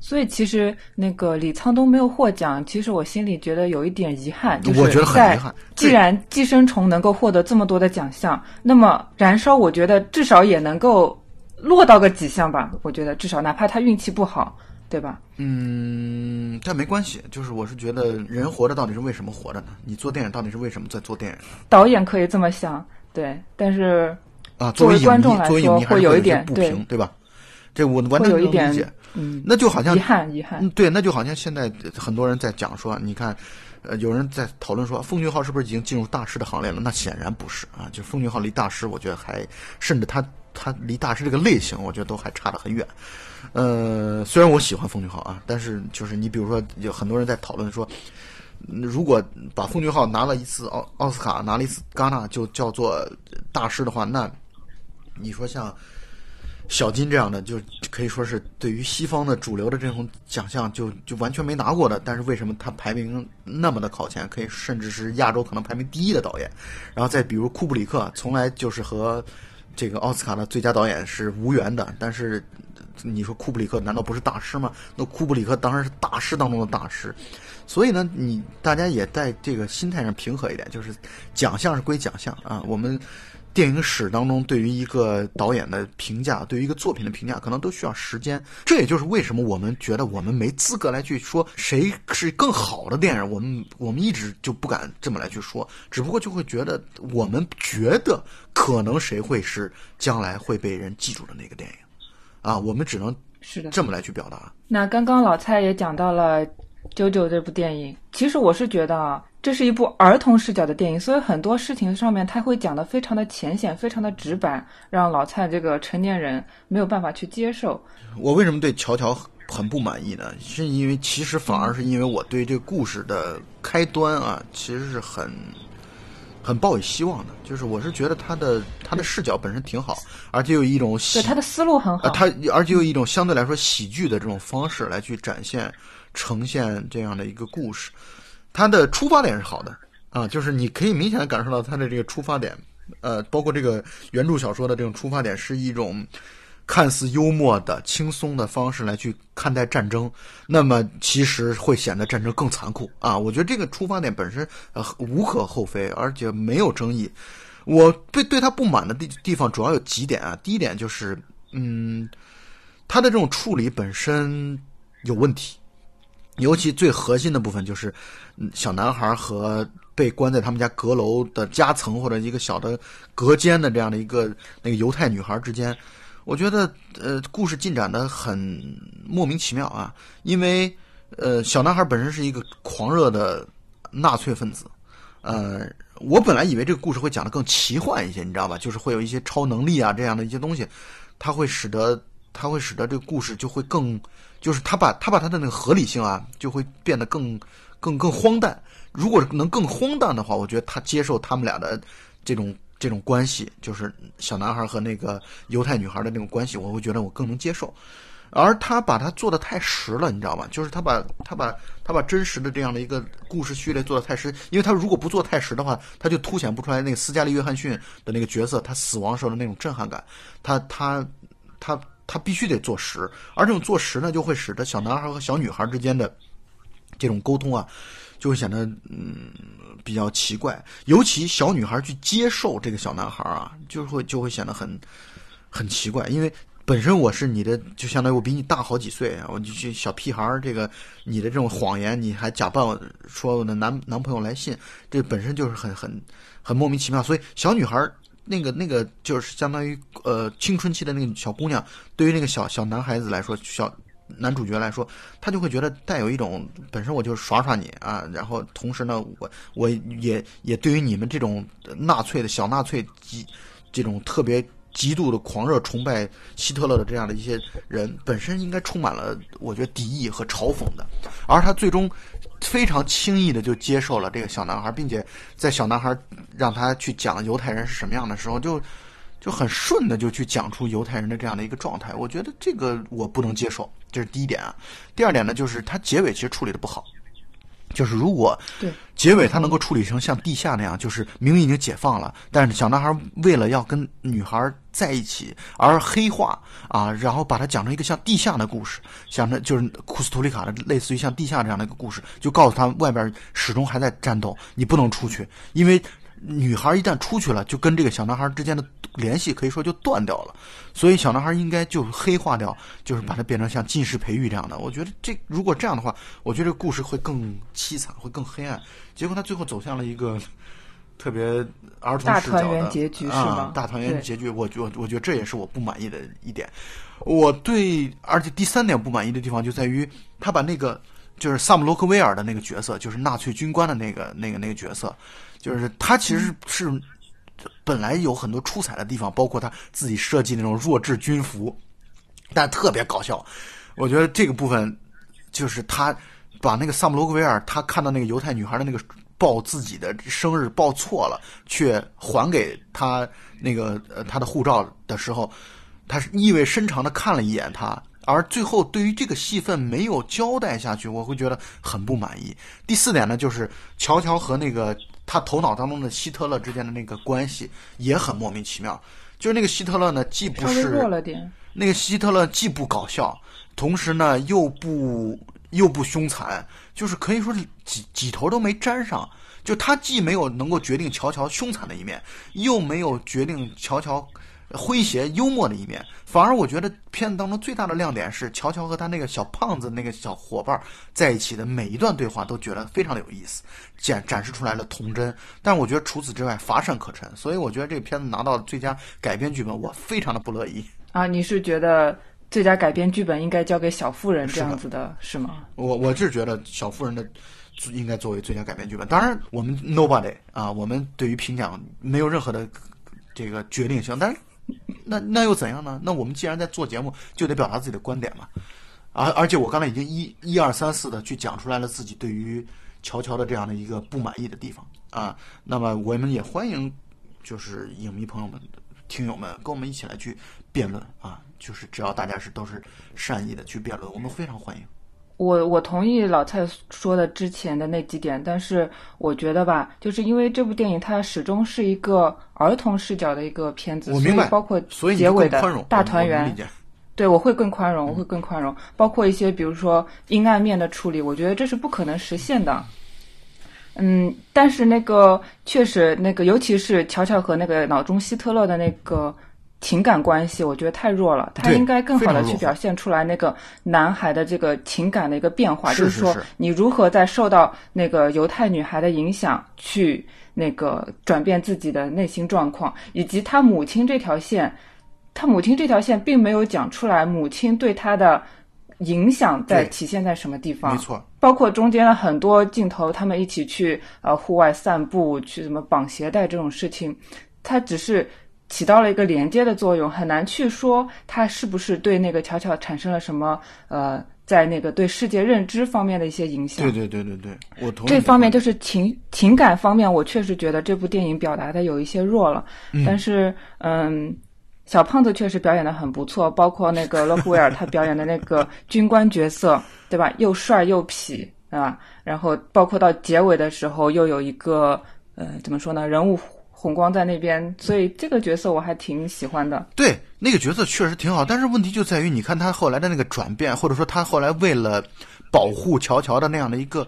所以其实那个李沧东没有获奖，其实我心里觉得有一点遗憾，就是我觉得很在遗憾既然《寄生虫》能够获得这么多的奖项，那么《燃烧》我觉得至少也能够落到个几项吧。我觉得至少哪怕他运气不好，对吧？嗯，但没关系，就是我是觉得人活着到底是为什么活着呢？你做电影到底是为什么在做电影导演可以这么想，对，但是啊？作为观众来说会有一点对不平，对吧？这我完全能理解。嗯那就好像遗憾遗憾嗯，。对，那就好像现在很多人在讲说，你看，呃，有人在讨论说，奉俊昊是不是已经进入大师的行列了？那显然不是啊，就奉俊昊离大师，我觉得还甚至他他离大师这个类型，我觉得都还差得很远。呃，虽然我喜欢奉俊昊啊，但是就是你比如说，有很多人在讨论说，嗯如果把奉俊昊拿了一次奥奥斯卡，拿了一次戛纳就叫做大师的话，那你说像小金这样的，就可以说是对于西方的主流的这种奖项就就完全没拿过的，但是为什么他排名那么的靠前，可以甚至是亚洲可能排名第一的导演？然后再比如库布里克，从来就是和这个奥斯卡的最佳导演是无缘的，但是你说库布里克难道不是大师吗？那库布里克当然是大师当中的大师。所以呢，你大家也在这个心态上平和一点，就是奖项是归奖项啊，我们。电影史当中对于一个导演的评价，对于一个作品的评价，可能都需要时间。这也就是为什么我们觉得我们没资格来去说谁是更好的电影，我们我们一直就不敢这么来去说，只不过就会觉得我们觉得可能谁会是将来会被人记住的那个电影，啊，我们只能是的。这么来去表达。那刚刚老蔡也讲到了《九九》这部电影，其实我是觉得啊，这是一部儿童视角的电影，所以很多事情上面他会讲的非常的浅显，非常的直白，让老蔡这个成年人没有办法去接受。我为什么对乔乔很不满意呢？是因为其实反而是因为我对这个故事的开端啊，其实是很很抱有希望的。就是我是觉得他的他的视角本身挺好，而且有一种喜对他的思路很好，啊，他而且有一种相对来说喜剧的这种方式来去展现、呈现这样的一个故事。他的出发点是好的啊，就是你可以明显的感受到他的这个出发点，呃，包括这个原著小说的这种出发点是一种看似幽默的、轻松的方式来去看待战争，那么其实会显得战争更残酷啊。我觉得这个出发点本身呃无可厚非，而且没有争议。我对对他不满的地地方主要有几点啊。第一点就是，嗯，他的这种处理本身有问题，尤其最核心的部分就是，嗯小男孩和被关在他们家阁楼的夹层或者一个小的隔间的这样的一个那个犹太女孩之间，我觉得呃故事进展的很莫名其妙啊，因为呃小男孩本身是一个狂热的纳粹分子，呃，我本来以为这个故事会讲得更奇幻一些，你知道吧？就是会有一些超能力啊这样的一些东西，它会使得它会使得这个故事就会更，就是他把他把他的那个合理性啊，就会变得更更更荒诞。如果能更荒诞的话，我觉得他接受他们俩的这种这种关系，就是小男孩和那个犹太女孩的那种关系，我会觉得我更能接受。而他把它做的太实了，你知道吗？就是他把他把他把真实的这样的一个故事序列做的太实，因为他如果不做太实的话，他就凸显不出来那个斯嘉丽·约翰逊的那个角色他死亡时候的那种震撼感。他他他他必须得做实，而这种做实呢，就会使得小男孩和小女孩之间的这种沟通啊，就会显得嗯比较奇怪。尤其小女孩去接受这个小男孩啊，就会就会显得很很奇怪，因为。本身我是你的，就相当于我比你大好几岁啊！我就去小屁孩儿，这个你的这种谎言，你还假扮说我的男男朋友来信，这本身就是很很很莫名其妙。所以小女孩那个那个就是相当于呃青春期的那个小姑娘，对于那个小小男孩子来说，小男主角来说，他就会觉得带有一种本身我就耍耍你啊，然后同时呢，我我也也对于你们这种纳粹的小纳粹这种特别。极度的狂热崇拜希特勒的这样的一些人，本身应该充满了我觉得敌意和嘲讽的，而他最终非常轻易的就接受了这个小男孩，并且在小男孩让他去讲犹太人是什么样的时候，就就很顺的就去讲出犹太人的这样的一个状态。我觉得这个我不能接受，这是第一点啊。第二点呢，就是他结尾其实处理的不好。就是如果对。结尾他能够处理成像地下那样，就是明明已经解放了，但是小男孩为了要跟女孩在一起而黑化啊，然后把它讲成一个像地下的故事，想着就是库斯图里卡的类似于像地下这样的一个故事，就告诉他外边始终还在战斗，你不能出去，因为女孩一旦出去了，就跟这个小男孩之间的联系可以说就断掉了，所以小男孩应该就黑化掉，就是把它变成像近视培育这样的。我觉得这如果这样的话，我觉得这个故事会更凄惨，会更黑暗。结果他最后走向了一个 特别儿童大团圆结局是啊吗，大团圆结局，我觉我觉得这也是我不满意的一点。我对，而且第三点不满意的地方就在于他把那个就是萨姆洛克威尔的那个角色，就是纳粹军官的那个那个那个角色，就是他其实是本来有很多出彩的地方，包括他自己设计那种弱智军服，但特别搞笑。我觉得这个部分就是他把那个萨姆罗格维尔他看到那个犹太女孩的那个报自己的生日报错了，却还给他那个呃他的护照的时候，他是意味深长的看了一眼他。而最后对于这个戏份没有交代下去，我会觉得很不满意。第四点呢，就是乔乔和那个他头脑当中的希特勒之间的那个关系也很莫名其妙。就是那个希特勒呢，既不是弱了点。那个希特勒既不搞笑，同时呢又不又不凶残，就是可以说是几几头都没沾上。就他既没有能够决定乔乔凶残的一面，又没有决定乔乔诙谐幽默的一面，反而我觉得片子当中最大的亮点是乔乔和他那个小胖子那个小伙伴在一起的每一段对话都觉得非常的有意思，展展示出来了童真。但是我觉得除此之外乏善可陈，所以我觉得这个片子拿到最佳改编剧本，我非常的不乐意。啊，你是觉得最佳改编剧本应该交给小妇人这样子的是吗？我我是觉得小妇人的应该作为最佳改编剧本。当然，我们 nobody 啊，我们对于评奖没有任何的这个决定性。但是那那又怎样呢？那我们既然在做节目，就得表达自己的观点嘛。而而且我刚才已经一一二三四的去讲出来了自己对于乔乔的这样的一个不满意的地方啊。那么我们也欢迎就是影迷朋友们、听友们跟我们一起来去辩论啊。就是只要大家是都是善意的去辩论，我们非常欢迎。我我同意老蔡说的之前的那几点，但是我觉得吧，就是因为这部电影它始终是一个儿童视角的一个片子，我明白所以包括所以结尾的大团圆。对我会更宽容，我会更宽容，包括一些比如说阴暗面的处理，我觉得这是不可能实现的。嗯，但是那个确实，那个尤其是乔乔和那个脑中希特勒的那个情感关系，我觉得太弱了。他应该更好的去表现出来那个男孩的这个情感的一个变化，就是说你如何在受到那个犹太女孩的影响去那个转变自己的内心状况，以及他母亲这条线。他母亲这条线并没有讲出来，母亲对他的影响在体现在什么地方没？错，包括中间的很多镜头，他们一起去呃户外散步，去什么绑鞋带这种事情，他只是起到了一个连接的作用，很难去说它是不是对那个巧巧产生了什么呃，在那个对世界认知方面的一些影响。对对对对对，我同意这方面就就是情情感方面，我确实觉得这部电影表达的有一些弱了。但是，嗯，小胖子确实表演的很不错，包括那个勒布维尔他表演的那个军官角色，对吧？又帅又痞，对吧？然后包括到结尾的时候，又有一个呃，怎么说呢？人物红光在那边，所以这个角色我还挺喜欢的。对那个角色确实挺好，但是问题就在于，你看他后来的那个转变，或者说他后来为了保护乔乔的那样的一个，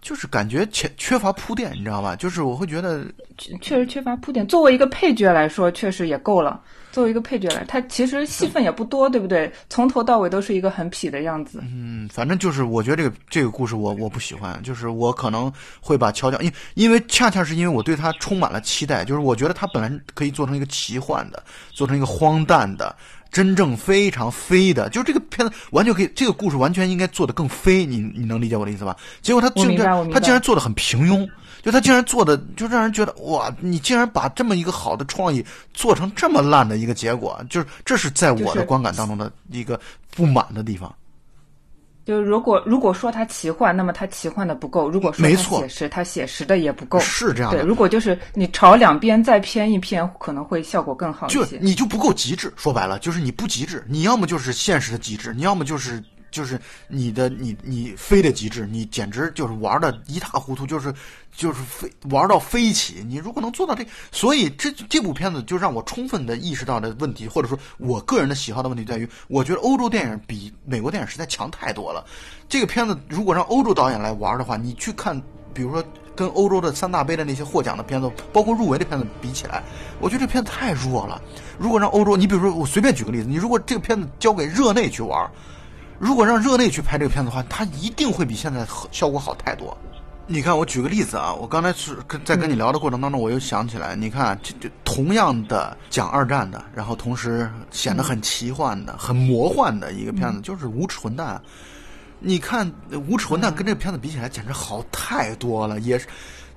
就是感觉缺缺乏铺垫，你知道吧？就是我会觉得确确实缺乏铺垫。作为一个配角来说，确实也够了。作为一个配角来，他其实戏份也不多，对不对？从头到尾都是一个很痞的样子。嗯，反正就是我觉得这个这个故事我我不喜欢，就是我可能会把乔乔，因因为恰恰是因为我对他充满了期待，就是我觉得他本来可以做成一个奇幻的，做成一个荒诞的。真正非常飞的，就这个片子完全可以，这个故事完全应该做的更飞，你你能理解我的意思吧？结果他竟然他竟然做的很平庸，就他竟然做的就让人觉得哇，你竟然把这么一个好的创意做成这么烂的一个结果，就是这是在我的观感当中的一个不满的地方。就是如果如果说它奇幻，那么它奇幻的不够；如果说它写实，它写实的也不够。是这样的。如果就是你朝两边再偏一偏，可能会效果更好一就些。你就不够极致，说白了就是你不极致，你要么就是现实的极致，你要么就是就是你的你你飞的极致，你简直就是玩的一塌糊涂，就是就是飞玩到飞起。你如果能做到这，所以这这部片子就让我充分的意识到的问题，或者说我个人的喜好的问题在于，我觉得欧洲电影比美国电影实在强太多了。这个片子如果让欧洲导演来玩的话，你去看，比如说。跟欧洲的三大杯的那些获奖的片子，包括入围的片子比起来，我觉得这片子太弱了。如果让欧洲，你比如说我随便举个例子，你如果这个片子交给热内去玩，如果让热内去拍这个片子的话，它一定会比现在效果好太多。你看，我举个例子啊，我刚才是跟在跟你聊的过程当中，我又想起来，你看，这这同样的讲二战的，然后同时显得很奇幻的、很魔幻的一个片子，就是《无耻混蛋》。你看《无耻混蛋》跟这个片子比起来，简直好太多了，也是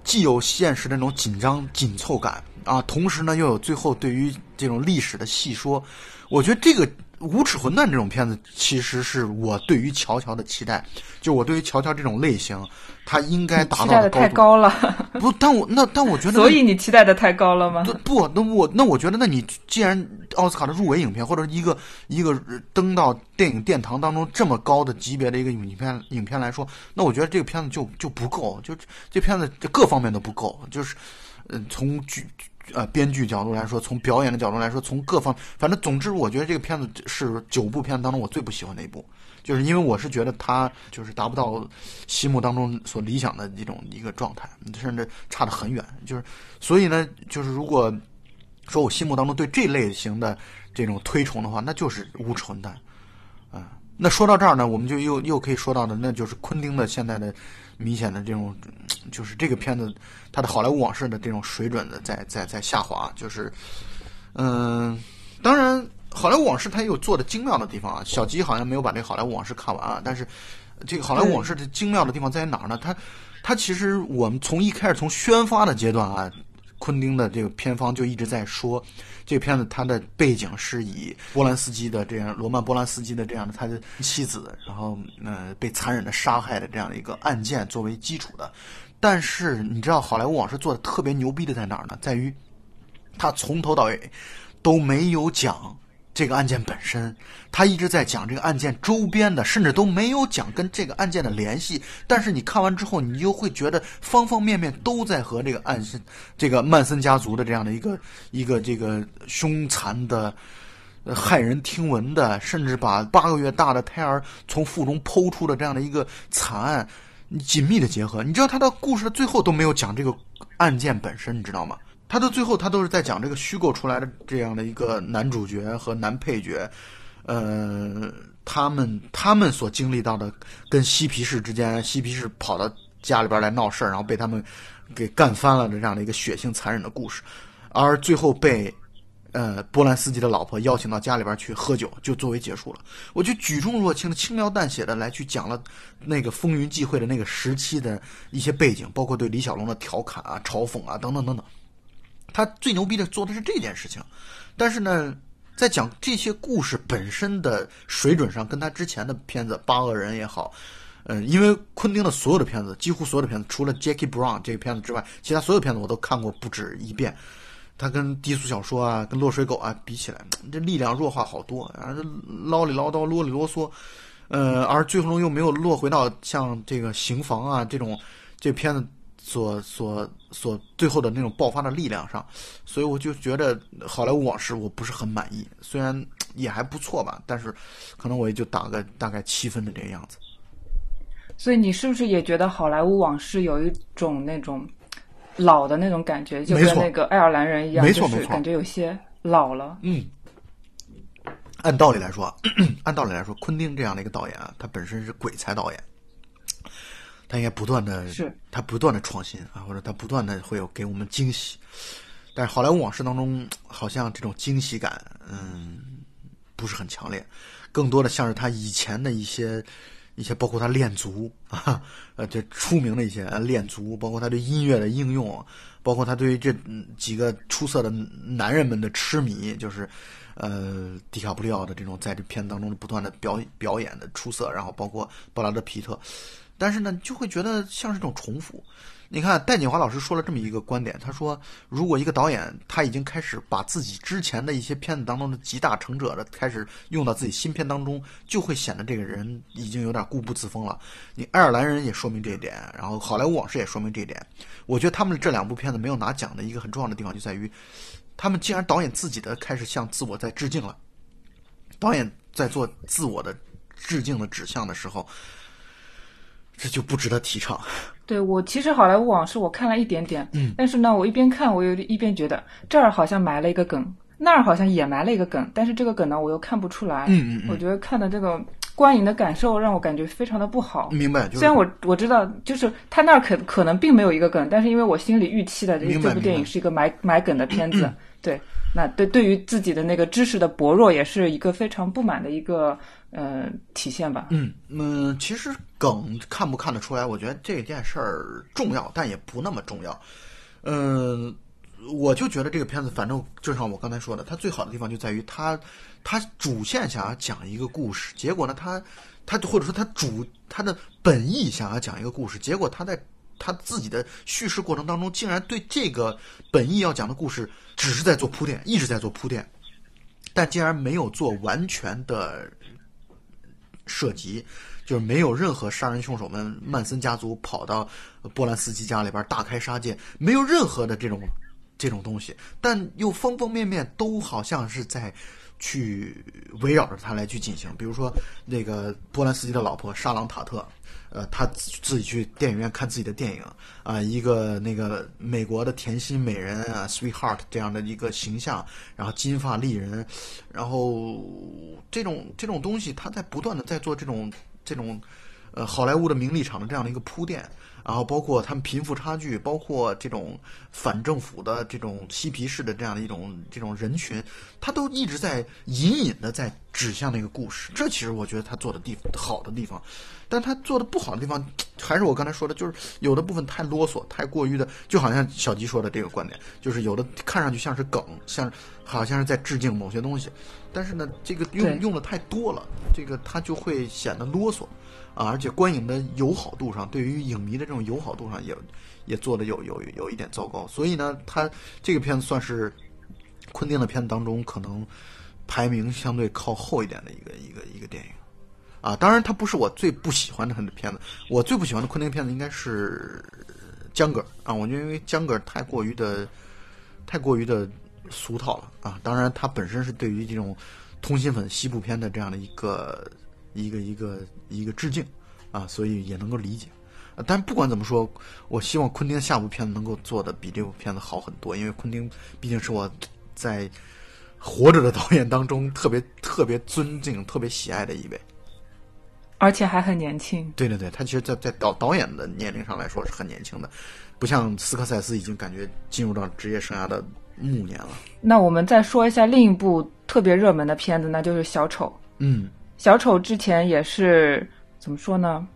既有现实的那种紧张紧凑感啊，同时呢又有最后对于这种历史的细说。我觉得这个《无耻混蛋》这种片子，其实是我对于乔乔的期待，就我对于乔乔这种类型，他应该达期待的到。太高了，不，但我那但我觉得，所以你期待的太高了吗？不，那我那我觉得，那你既然奥斯卡的入围影片，或者一个一个登到电影殿堂当中这么高的级别的一个影片影片来说，那我觉得这个片子就就不够，就这片子各方面都不够，就是，嗯，从剧呃编剧角度来说，从表演的角度来说，从各方，反正总之，我觉得这个片子是九部片子当中我最不喜欢的一部。就是因为我是觉得他就是达不到心目当中所理想的一种一个状态，甚至差得很远。就是所以呢，就是如果说我心目当中对这类型的这种推崇的话，那就是无耻混蛋啊。那说到这儿呢，我们就又又可以说到的，那就是昆汀的现在的明显的这种，就是这个片子它的好莱坞往事的这种水准的在在在下滑，就是嗯，当然。好莱坞往事它也有做的精妙的地方啊，小吉好像没有把这个好莱坞往事看完啊，但是这个好莱坞往事的精妙的地方在于哪儿呢？它它其实我们从一开始从宣发的阶段啊，昆汀的这个片方就一直在说，这个片子它的背景是以波兰斯基的这样罗曼波兰斯基的这样的他的妻子，然后呃被残忍的杀害的这样的一个案件作为基础的，但是你知道好莱坞往事做的特别牛逼的在哪儿呢？在于他从头到尾都没有讲。这个案件本身，他一直在讲这个案件周边的，甚至都没有讲跟这个案件的联系。但是你看完之后，你就会觉得方方面面都在和这个案、这个曼森家族的这样的一个一个这个凶残的、骇人听闻的，甚至把八个月大的胎儿从腹中剖出的这样的一个惨案紧密的结合。你知道他的故事的最后都没有讲这个案件本身，你知道吗？他到最后，他都是在讲这个虚构出来的这样的一个男主角和男配角，呃，他们他们所经历到的跟嬉皮士之间，嬉皮士跑到家里边来闹事，然后被他们给干翻了的这样的一个血腥残忍的故事，而最后被呃波兰斯基的老婆邀请到家里边去喝酒，就作为结束了。我就举重若轻的、轻描淡写的来去讲了那个风云际会的那个时期的一些背景，包括对李小龙的调侃啊、嘲讽啊等等等等。他最牛逼的做的是这件事情，但是呢，在讲这些故事本身的水准上，跟他之前的片子《八恶人》也好，嗯，因为昆汀的所有的片子，几乎所有的片子，除了《Jackie Brown》这个片子之外，其他所有片子我都看过不止一遍。他跟低俗小说啊、跟落水狗啊比起来，这力量弱化好多，啊，唠里唠叨、啰里啰嗦，呃，而最终又没有落回到像这个刑房啊这种这片子。所所所最后的那种爆发的力量上，所以我就觉得《好莱坞往事》我不是很满意，虽然也还不错吧，但是可能我也就打个大概七分的这个样子。所以你是不是也觉得《好莱坞往事》有一种那种老的那种感觉，就跟那个爱尔兰人一样，没错没错，感觉有些老了。嗯，按道理来说，按道理来说，昆汀这样的一个导演啊，他本身是鬼才导演。他应该不断的，是他不断的创新啊，或者他不断的会有给我们惊喜。但是《好莱坞往事》当中，好像这种惊喜感，嗯，不是很强烈，更多的像是他以前的一些一些，包括他练足啊，呃，这出名的一些练足，包括他对音乐的应用包括他对于这嗯几个出色的男人们的痴迷，就是呃迪卡布里奥的这种在这片当中的不断的表表演的出色，然后包括布拉德皮特，但是呢就会觉得像是一种重复。你看戴锦华老师说了这么一个观点，他说如果一个导演他已经开始把自己之前的一些片子当中的集大成者的开始用到自己新片当中，就会显得这个人已经有点固步自封了。你爱尔兰人也说明这一点，然后好莱坞往事也说明这一点。我觉得他们这两部片子没有拿奖的一个很重要的地方就在于，他们既然导演自己的开始向自我在致敬了，导演在做自我的致敬的指向的时候，这就不值得提倡。对我其实《好莱坞往事》我看了一点点，嗯，但是呢，我一边看我又一边觉得这儿好像埋了一个梗，那儿好像也埋了一个梗，但是这个梗呢我又看不出来，嗯嗯嗯我觉得看的这个观影的感受让我感觉非常的不好。明白？就是虽然我我知道，就是他那儿可可能并没有一个梗，但是因为我心里预期的这这部电影是一个埋埋梗的片子，对，那对对于自己的那个知识的薄弱，也是一个非常不满的一个呃体现吧。嗯嗯，其实梗看不看得出来，我觉得这件事儿重要，但也不那么重要。嗯，我就觉得这个片子，反正就像我刚才说的，它最好的地方就在于它，它主线想要讲一个故事，结果呢，它它或者说它主它的本意想要讲一个故事，结果它在他自己的叙事过程当中，竟然对这个本意要讲的故事，只是在做铺垫，一直在做铺垫，但竟然没有做完全的涉及，就是没有任何杀人凶手们曼森家族跑到波兰斯基家里边大开杀戒，没有任何的这种这种东西，但又方方面面都好像是在去围绕着他来去进行。比如说那个波兰斯基的老婆沙朗塔特，呃，他自己去电影院看自己的电影啊、一个那个美国的甜心美人啊，sweetheart 这样的一个形象，然后金发丽人，然后这种这种东西，他在不断的在做这种这种呃好莱坞的名利场的这样的一个铺垫，然后包括他们贫富差距，包括这种反政府的这种嬉皮士的这样的一种这种人群，他都一直在隐隐的在指向那个故事。这其实我觉得他做的地好的地方，但他做的不好的地方，还是我刚才说的，就是有的部分太啰嗦，太过于的，就好像小吉说的这个观点，就是有的看上去像是梗，像好像是在致敬某些东西，但是呢，这个用用的太多了，这个它就会显得啰嗦。啊，而且观影的友好度上，对于影迷的这种友好度上也也做的有有有一点糟糕，所以呢，他这个片子算是昆汀的片子当中可能排名相对靠后一点的一个一个一个电影啊。当然，它不是我最不喜欢的片子，我最不喜欢的昆汀片子应该是江格啊，我觉得因为江格太过于的太过于的俗套了啊。当然，它本身是对于这种通心粉西部片的这样的一个一个一个一个致敬啊，所以也能够理解。但不管怎么说，我希望昆汀下部片子能够做的比这部片子好很多，因为昆汀毕竟是我在活着的导演当中特别特别尊敬、特别喜爱的一位。而且还很年轻。对对对，他其实在，在导导演的年龄上来说是很年轻的，不像斯科塞斯已经感觉进入到职业生涯的暮年了。那我们再说一下另一部特别热门的片子，那就是《小丑》。嗯，小丑之前也是怎么说呢？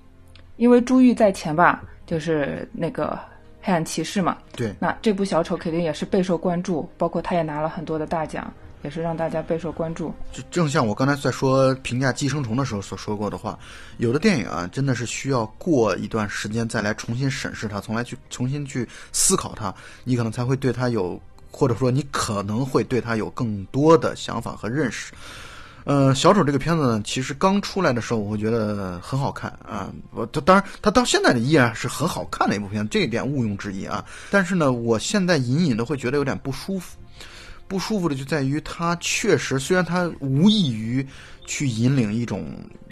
因为珠玉在前吧，就是那个黑暗骑士嘛。对，那这部小丑肯定也是备受关注，包括他也拿了很多的大奖，也是让大家备受关注。就正像我刚才在说评价《寄生虫》的时候所说过的话，有的电影啊，真的是需要过一段时间再来重新审视它，从来去重新去思考它，你可能才会对它有，或者说你可能会对它有更多的想法和认识。呃，小丑这个片子呢，其实刚出来的时候，我会觉得很好看啊。我它当然，它到现在的依然是很好看的一部片，这一点毋庸置疑啊。但是呢，我现在隐隐的会觉得有点不舒服。不舒服的就在于它确实，虽然它无异于去引领一种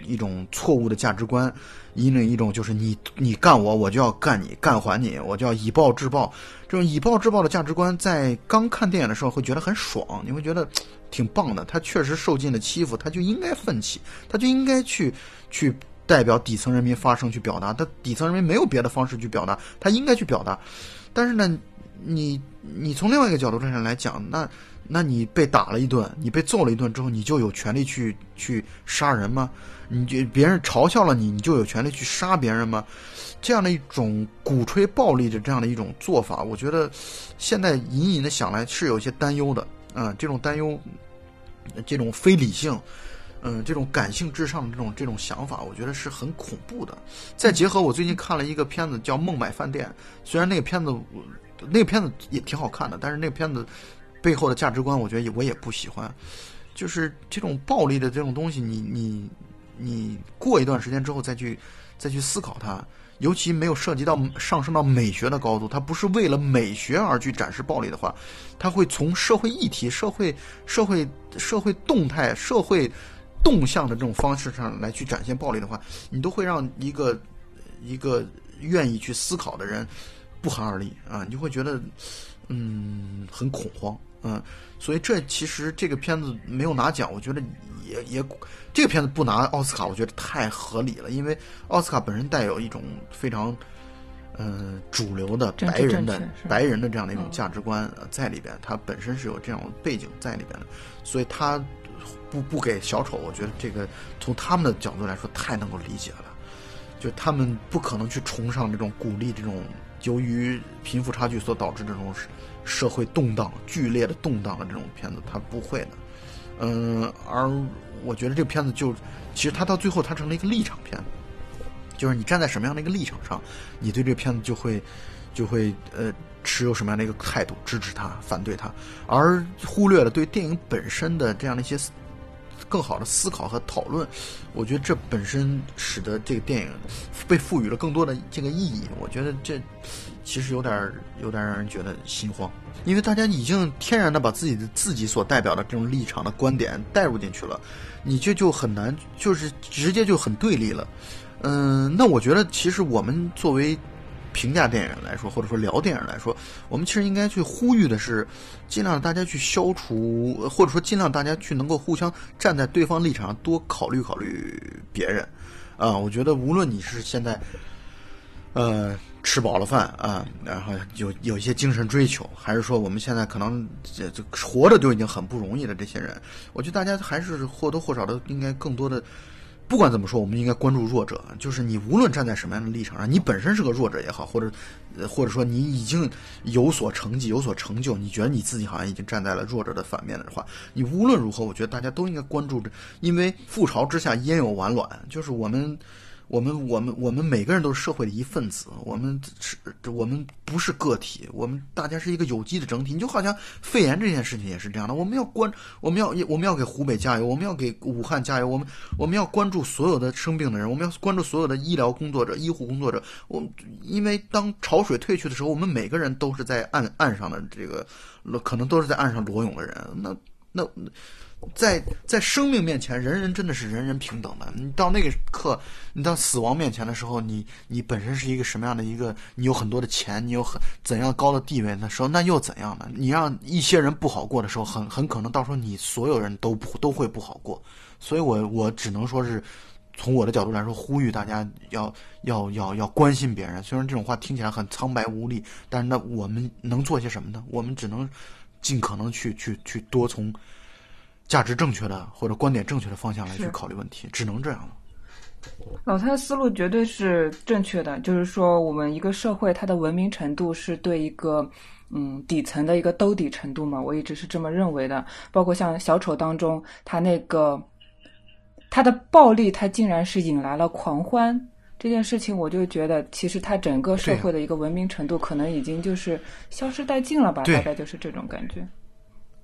一种错误的价值观，引领一种就是你你干我，我就要干你，干还你，我就要以暴制暴。这种以暴制暴的价值观，在刚看电影的时候会觉得很爽，你会觉得挺棒的。他确实受尽了欺负，他就应该奋起，他就应该去去代表底层人民发声去表达。他底层人民没有别的方式去表达，他应该去表达。但是呢，你你从另外一个角度上来讲，那那你被打了一顿，你被揍了一顿之后，你就有权利去去杀人吗？你就别人嘲笑了你，你就有权利去杀别人吗？这样的一种鼓吹暴力的这样的一种做法，我觉得现在隐隐的想来是有一些担忧的。嗯，这种担忧，这种非理性，嗯，这种感性至上的这种这种想法，我觉得是很恐怖的。再结合我最近看了一个片子叫《孟买饭店》，虽然那个片子那个片子也挺好看的，但是那个片子背后的价值观，我觉得我也不喜欢。就是这种暴力的这种东西，你你你过一段时间之后再去再去思考它。尤其没有涉及到上升到美学的高度，它不是为了美学而去展示暴力的话，它会从社会议题、社会、社会、社会动态、社会动向的这种方式上来去展现暴力的话，你都会让一个一个愿意去思考的人不寒而栗啊！你就会觉得嗯很恐慌嗯，所以这其实这个片子没有拿奖，我觉得也也。这个片子不拿奥斯卡，我觉得太合理了，因为奥斯卡本身带有一种非常，嗯，主流的白人的白人的这样的一种价值观在里边，它本身是有这样背景在里边的，所以他不不给小丑，我觉得这个从他们的角度来说太能够理解了，就他们不可能去崇尚这种鼓励这种由于贫富差距所导致这种社会动荡剧烈的动荡的这种片子，他不会的，嗯，而。我觉得这个片子就，其实它到最后它成了一个立场片，就是你站在什么样的一个立场上，你对这个片子就会，就会呃持有什么样的一个态度，支持它，反对它，而忽略了对电影本身的这样的一些更好的思考和讨论。我觉得这本身使得这个电影被赋予了更多的这个意义。我觉得这其实有点有点让人觉得心慌。因为大家已经天然的把自己的自己所代表的这种立场的观点带入进去了，你这就很难，就是直接就很对立了。嗯，那我觉得其实我们作为评价电影来说，或者说聊电影来说，我们其实应该去呼吁的是，尽量大家去消除，或者说尽量大家去能够互相站在对方立场上多考虑考虑别人。啊，我觉得无论你是现在，呃。吃饱了饭啊，然后有有一些精神追求，还是说我们现在可能这这活着就已经很不容易的这些人，我觉得大家还是或多或少的应该更多的，不管怎么说，我们应该关注弱者。就是你无论站在什么样的立场上，你本身是个弱者也好，或者或者说你已经有所成绩、有所成就，你觉得你自己好像已经站在了弱者的反面的话，你无论如何，我觉得大家都应该关注着，因为覆巢之下焉有完卵，就是我们。我们我们我们每个人都是社会的一份子，我们是，我们不是个体，我们大家是一个有机的整体。你就好像肺炎这件事情也是这样的，我们要关，我们要我们要给湖北加油，我们要给武汉加油，我们我们要关注所有的生病的人，我们要关注所有的医疗工作者、医护工作者。我因为当潮水退去的时候，我们每个人都是在岸岸上的这个，可能都是在岸上裸泳的人。那那。在在生命面前，人人真的是人人平等的。你到那个刻，你到死亡面前的时候，你你本身是一个什么样的一个？你有很多的钱，你有很怎样高的地位的时候，那又怎样呢？你让一些人不好过的时候，很很可能到时候你所有人都不都会不好过。所以我我只能说是从我的角度来说，呼吁大家要要要要关心别人。虽然这种话听起来很苍白无力，但是那我们能做些什么呢？我们只能尽可能去去去多从。价值正确的或者观点正确的方向来去考虑问题，只能这样了。老蔡的思路绝对是正确的，就是说，我们一个社会它的文明程度是对一个嗯底层的一个兜底程度嘛，我一直是这么认为的。包括像小丑当中，他那个他的暴力，他竟然是引来了狂欢这件事情，我就觉得其实他整个社会的一个文明程度可能已经就是消失殆尽了吧，大概就是这种感觉。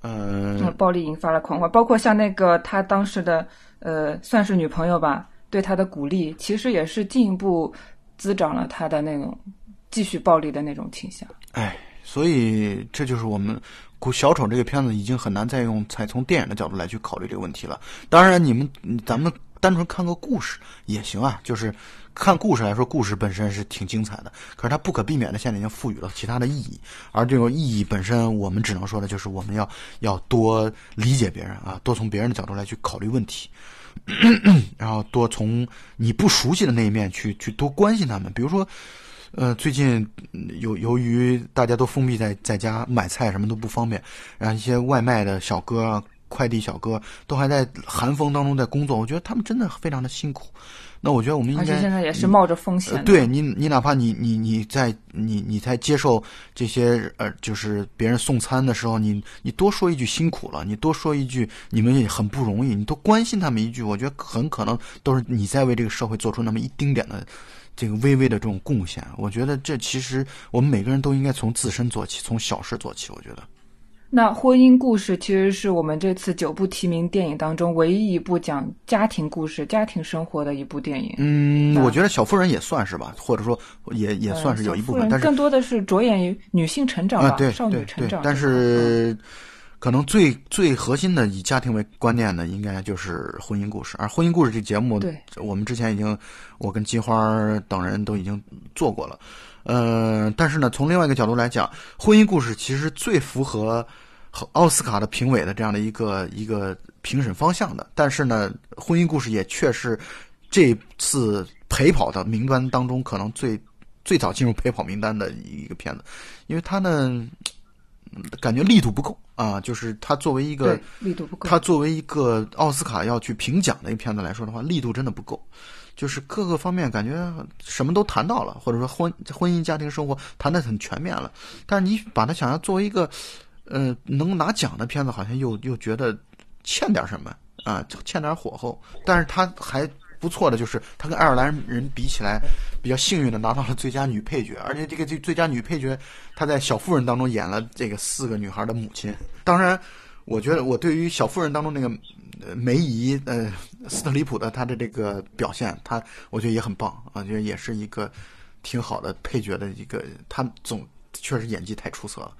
嗯，暴力引发了狂欢，包括像那个他当时的呃，算是女朋友吧，对他的鼓励，其实也是进一步滋长了他的那种继续暴力的那种倾向。哎，所以这就是我们《小丑》这个片子已经很难再用才从电影的角度来去考虑这个问题了。当然，你们咱们单纯看个故事也行啊，就是。看故事来说，故事本身是挺精彩的，可是它不可避免的现在已经赋予了其他的意义，而这种意义本身，我们只能说的就是我们要要多理解别人啊，多从别人的角度来去考虑问题，然后多从你不熟悉的那一面去去多关心他们。比如说，呃，最近由由于大家都封闭在在家，买菜什么都不方便，然后一些外卖的小哥啊、快递小哥都还在寒风当中在工作，我觉得他们真的非常的辛苦。那我觉得我们应该，而且现在也是冒着风险的。对你，你哪怕你你你在你你在接受这些呃，就是别人送餐的时候，你你多说一句辛苦了，你多说一句你们也很不容易，你多关心他们一句，我觉得很可能都是你在为这个社会做出那么一丁点的这个微微的这种贡献。我觉得这其实我们每个人都应该从自身做起，从小事做起。我觉得。那婚姻故事其实是我们这次九部提名电影当中唯一一部讲家庭故事、家庭生活的一部电影。嗯，我觉得小妇人也算是吧，或者说也也算是有一部分，但是更多的是着眼于女性成长吧，少女成长。但是可能最最核心的以家庭为观念的，应该就是婚姻故事。而婚姻故事这节目，对，我们之前已经我跟金花等人都已经做过了。呃，但是呢，从另外一个角度来讲，婚姻故事其实最符合奥斯卡的评委的这样的一个一个评审方向的。但是呢，婚姻故事也确实这次陪跑的名单当中，可能最最早进入陪跑名单的一个片子，因为它呢，感觉力度不够啊。就是它作为一个力度不够，它作为一个奥斯卡要去评奖的一个片子来说的话，力度真的不够。就是各个方面感觉什么都谈到了，或者说婚婚姻家庭生活谈的很全面了，但是你把它想要作为一个，呃，能拿奖的片子，好像又又觉得欠点什么啊，欠点火候。但是他还不错的就是，他跟爱尔兰人比起来，比较幸运的拿到了最佳女配角，而且这个最最佳女配角，她在《小妇人》当中演了这个四个女孩的母亲。当然，我觉得我对于《小妇人》当中那个。梅姨，呃，斯特里普的他的这个表现，他我觉得也很棒啊，觉得也是一个挺好的配角的一个，他总确实演技太出色了，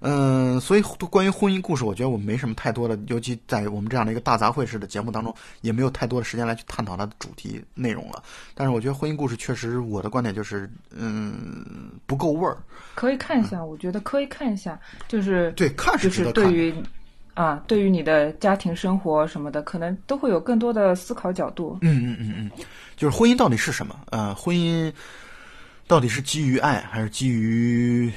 嗯，所以关于婚姻故事，我觉得我没什么太多的，尤其在我们这样的一个大杂烩式的节目当中，也没有太多的时间来去探讨它的主题内容了。但是我觉得婚姻故事确实，我的观点就是，嗯，不够味儿。可以看一下，我觉得可以看一下，就是对看是就是对于。啊，对于你的家庭生活什么的，可能都会有更多的思考角度。嗯嗯嗯嗯，就是婚姻到底是什么？呃，婚姻到底是基于爱，还是基于？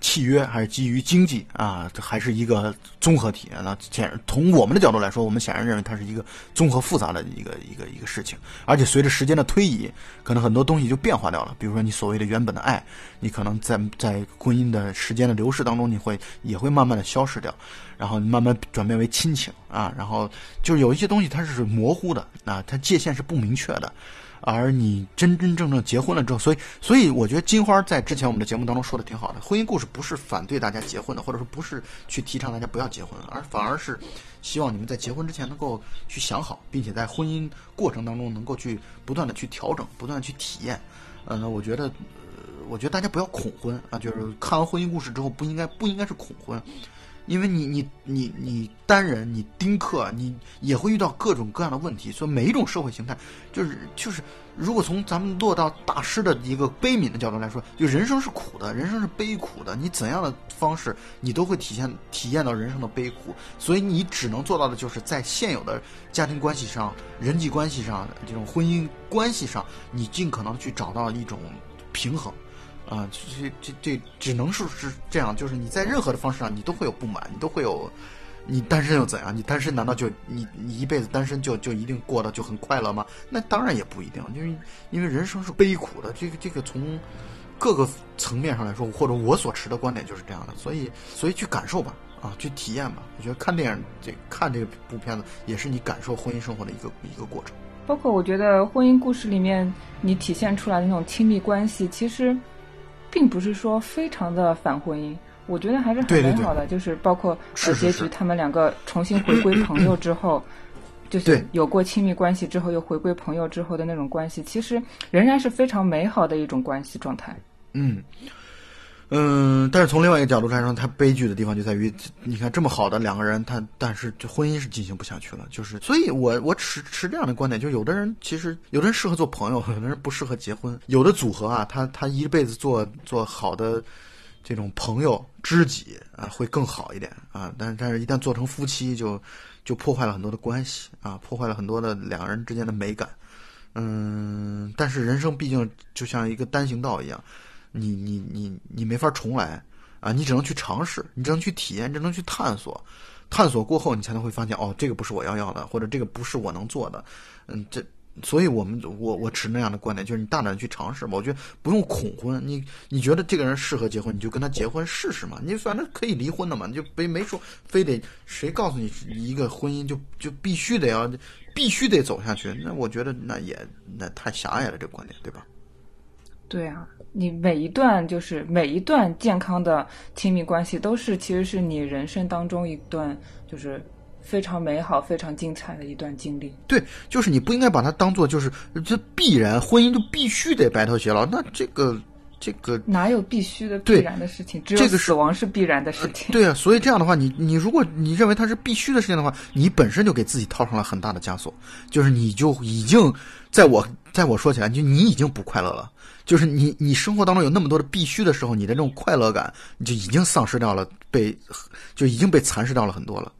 契约还是基于经济啊？这还是一个综合体。那显从我们的角度来说，我们显然认为它是一个综合复杂的一个一个一个事情。而且随着时间的推移，可能很多东西就变化掉了。比如说你所谓的原本的爱，你可能在在婚姻的时间的流逝当中，你会也会慢慢的消失掉，然后慢慢转变为亲情啊。然后就是有一些东西它是模糊的啊，它界限是不明确的。而你真真正正结婚了之后，所以所以我觉得金花在之前我们的节目当中说的挺好的。婚姻故事不是反对大家结婚的，或者说不是去提倡大家不要结婚，而反而是希望你们在结婚之前能够去想好，并且在婚姻过程当中能够去不断的去调整，不断的去体验。嗯，我觉得，我觉得大家不要恐婚啊，就是看完婚姻故事之后不应该不应该是恐婚。因为你你你你单人你丁克你也会遇到各种各样的问题，所以每一种社会形态就是就是，如果从咱们落到大师的一个悲悯的角度来说，就人生是苦的，人生是悲苦的，你怎样的方式你都会体现体验到人生的悲苦，所以你只能做到的就是在现有的家庭关系上、人际关系上、这种婚姻关系上，你尽可能去找到一种平衡。啊，这这这只能是是这样，就是你在任何的方式上，你都会有不满，你都会有，你单身又怎样？你单身难道就你你一辈子单身就就一定过得就很快乐吗？那当然也不一定，因为因为人生是悲苦的，这个这个从各个层面上来说，或者我所持的观点就是这样的，所以所以去感受吧，啊，去体验吧。我觉得看电影这看这部片子也是你感受婚姻生活的一个一个过程。包括我觉得婚姻故事里面你体现出来的那种亲密关系，其实。并不是说非常的反婚姻，我觉得还是很美好的。就是包括结局，他们两个重新回归朋友之后，就是有过亲密关系之后又回归朋友之后的那种关系，其实仍然是非常美好的一种关系状态。嗯。嗯，但是从另外一个角度来说，他悲剧的地方就在于，你看这么好的两个人，他但是这婚姻是进行不下去了。就是，所以我我持持这样的观点，就有的人其实有的人适合做朋友，有的人不适合结婚。有的组合啊，他他一辈子做做好的这种朋友知己啊，会更好一点啊。但但是一旦做成夫妻，就就破坏了很多的关系啊，破坏了很多的两个人之间的美感。嗯，但是人生毕竟就像一个单行道一样，你你你你没法重来啊，你只能去尝试，你只能去体验，只能去探索。探索过后，你才能会发现，哦，这个不是我要要的，或者这个不是我能做的。嗯，这，所以我们我我持那样的观点，就是你大胆去尝试吧。我觉得不用恐婚，你你觉得这个人适合结婚，你就跟他结婚试试嘛。你反正可以离婚的嘛，你就没没说非得谁告诉你一个婚姻就就必须得要必须得走下去。那我觉得那也那太狭隘了，这个观点，对吧？对啊。你每一段就是每一段健康的亲密关系，都是其实是你人生当中一段就是非常美好、非常精彩的一段经历。对，就是你不应该把它当做就是这必然婚姻就必须得白头偕老，那这个这个哪有必须的必然的事情？只有死亡是必然的事情。对啊，所以这样的话，你你如果你认为它是必须的事情的话，你本身就给自己套上了很大的枷锁，就是你就已经在我在我说起来，就你已经不快乐了。就是你，你生活当中有那么多的必须的时候，你的这种快乐感，你就已经丧失掉了，被就已经被蚕食掉了很多了。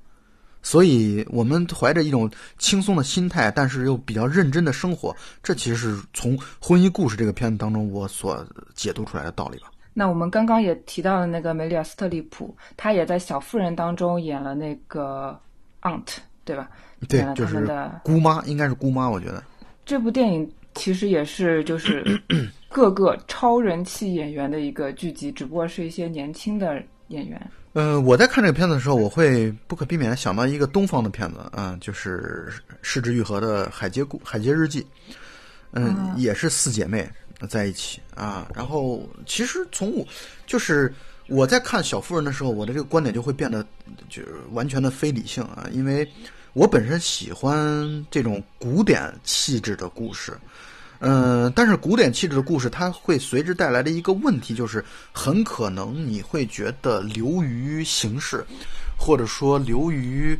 所以，我们怀着一种轻松的心态，但是又比较认真的生活，这其实是从《婚姻故事》这个片子当中我所解读出来的道理吧。那我们刚刚也提到了那个梅丽尔·斯特里普，她也在《小妇人》当中演了那个 aunt，对吧？对，就是姑妈，应该是姑妈，我觉得这部电影。其实也是就是 各个超人气演员的一个聚集，只不过是一些年轻的演员。嗯，我在看这个片子的时候，我会不可避免想到一个东方的片子，嗯，就是失之愈合的《海街故海街日记》。嗯，也是四姐妹在一起啊。然后，其实从我就是我在看《小妇人》的时候，我的这个观点就会变得就是完全的非理性啊，因为。我本身喜欢这种古典气质的故事，嗯，但是古典气质的故事它会随之带来的一个问题就是，很可能你会觉得流于形式，或者说流于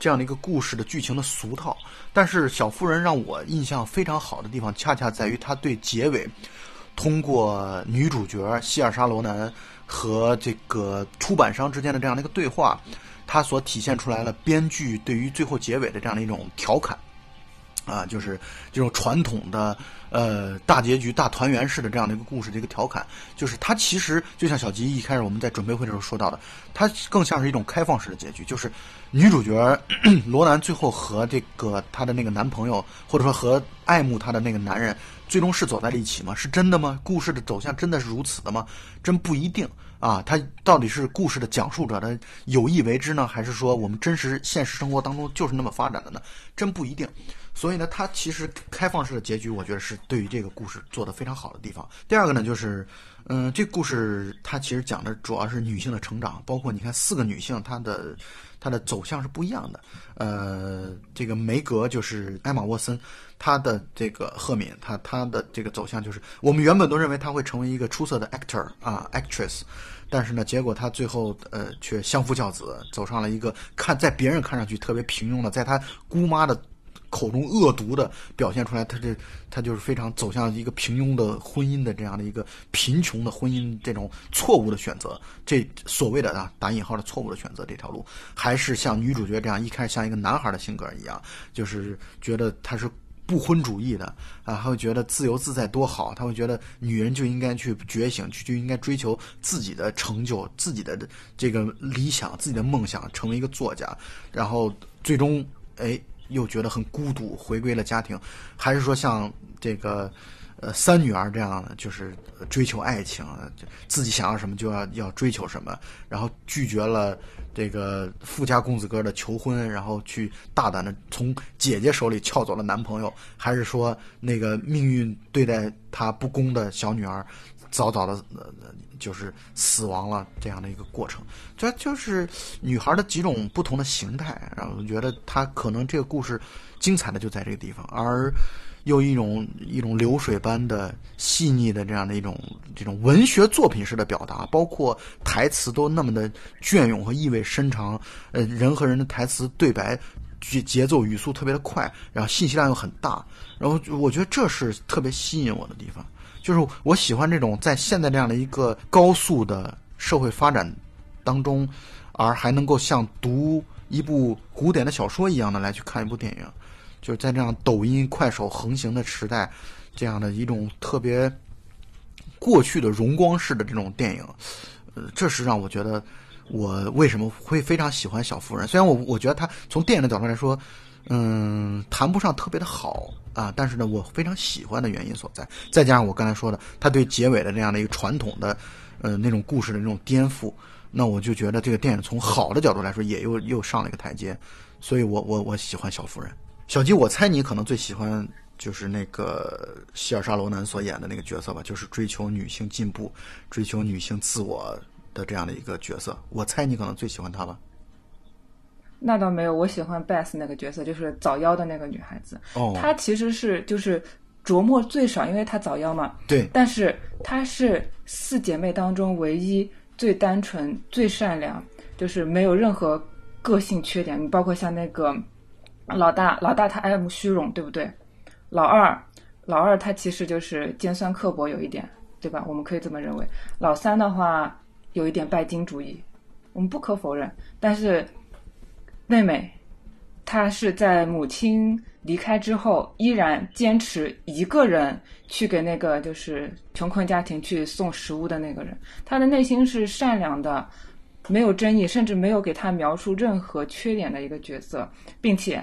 这样的一个故事的剧情的俗套。但是小妇人让我印象非常好的地方，恰恰在于它对结尾通过女主角希尔莎罗南和这个出版商之间的这样的一个对话。它所体现出来了编剧对于最后结尾的这样的一种调侃，啊，就是这种传统的呃大结局大团圆式的这样的一个故事的一个调侃，就是它其实就像小吉一开始我们在准备会的时候说到的，它更像是一种开放式的结局，就是女主角 罗南最后和这个她的那个男朋友，或者说和爱慕她的那个男人，最终是走在了一起吗？是真的吗？故事的走向真的是如此的吗？真不一定。啊，他到底是故事的讲述者的有意为之呢，还是说我们真实现实生活当中就是那么发展的呢？真不一定。所以呢，它其实开放式的结局，我觉得是对于这个故事做的非常好的地方。第二个呢，就是，嗯，这故事它其实讲的主要是女性的成长，包括你看四个女性，她的她的走向是不一样的。呃，这个梅格就是艾玛沃森。她的这个赫敏，她她的这个走向就是，我们原本都认为她会成为一个出色的 actor 啊 actress，但是呢，结果他最后呃却相夫教子，走上了一个看在别人看上去特别平庸的，在他姑妈的口中恶毒的表现出来，他这他就是非常走向一个平庸的婚姻的这样的一个贫穷的婚姻这种错误的选择，这所谓的啊打引号的错误的选择这条路，还是像女主角这样一开始像一个男孩的性格一样，就是觉得他是。不婚主义的啊，他会觉得自由自在多好，他会觉得女人就应该去觉醒，去就应该追求自己的成就、自己的这个理想、自己的梦想，成为一个作家。然后最终，哎，又觉得很孤独，回归了家庭。还是说像这个呃三女儿这样的，就是追求爱情，自己想要什么就要要追求什么，然后拒绝了。这个富家公子哥的求婚，然后去大胆的从姐姐手里撬走了男朋友，还是说那个命运对待她不公的小女儿，早早的呃就是死亡了这样的一个过程，这就是女孩的几种不同的形态。然后觉得她可能这个故事精彩的就在这个地方，而。又一种一种流水般的细腻的这样的一种这种文学作品式的表达，包括台词都那么的隽永和意味深长。呃，人和人的台词对白节节奏语速特别的快，然后信息量又很大。然后我觉得这是特别吸引我的地方，就是我喜欢这种在现在这样的一个高速的社会发展当中，而还能够像读一部古典的小说一样的来去看一部电影。就是在这样抖音、快手横行的时代，这样的一种特别过去的荣光式的这种电影，呃，这是让我觉得我为什么会非常喜欢小妇人。虽然我我觉得它从电影的角度来说，嗯，谈不上特别的好啊，但是呢，我非常喜欢的原因所在。再加上我刚才说的，他对结尾的这样的一个传统的，呃，那种故事的那种颠覆，那我就觉得这个电影从好的角度来说，也又又上了一个台阶。所以我我我喜欢小妇人。小吉，我猜你可能最喜欢就是那个希尔莎罗南所演的那个角色吧，就是追求女性进步、追求女性自我的这样的一个角色。我猜你可能最喜欢她吧。那倒没有，我喜欢 Beth 那个角色，就是早夭的那个女孩子。哦，她其实是就是琢磨最少，因为她早夭嘛。对。但是她是四姐妹当中唯一最单纯、最善良，就是没有任何。个性缺点，你包括像那个老大，老大他爱慕虚荣，对不对？老二，老二他其实就是尖酸刻薄有一点，对吧？我们可以这么认为。老三的话有一点拜金主义，我们不可否认。但是妹妹，她是在母亲离开之后，依然坚持一个人去给那个就是穷困家庭去送食物的那个人，她的内心是善良的。没有争议，甚至没有给他描述任何缺点的一个角色，并且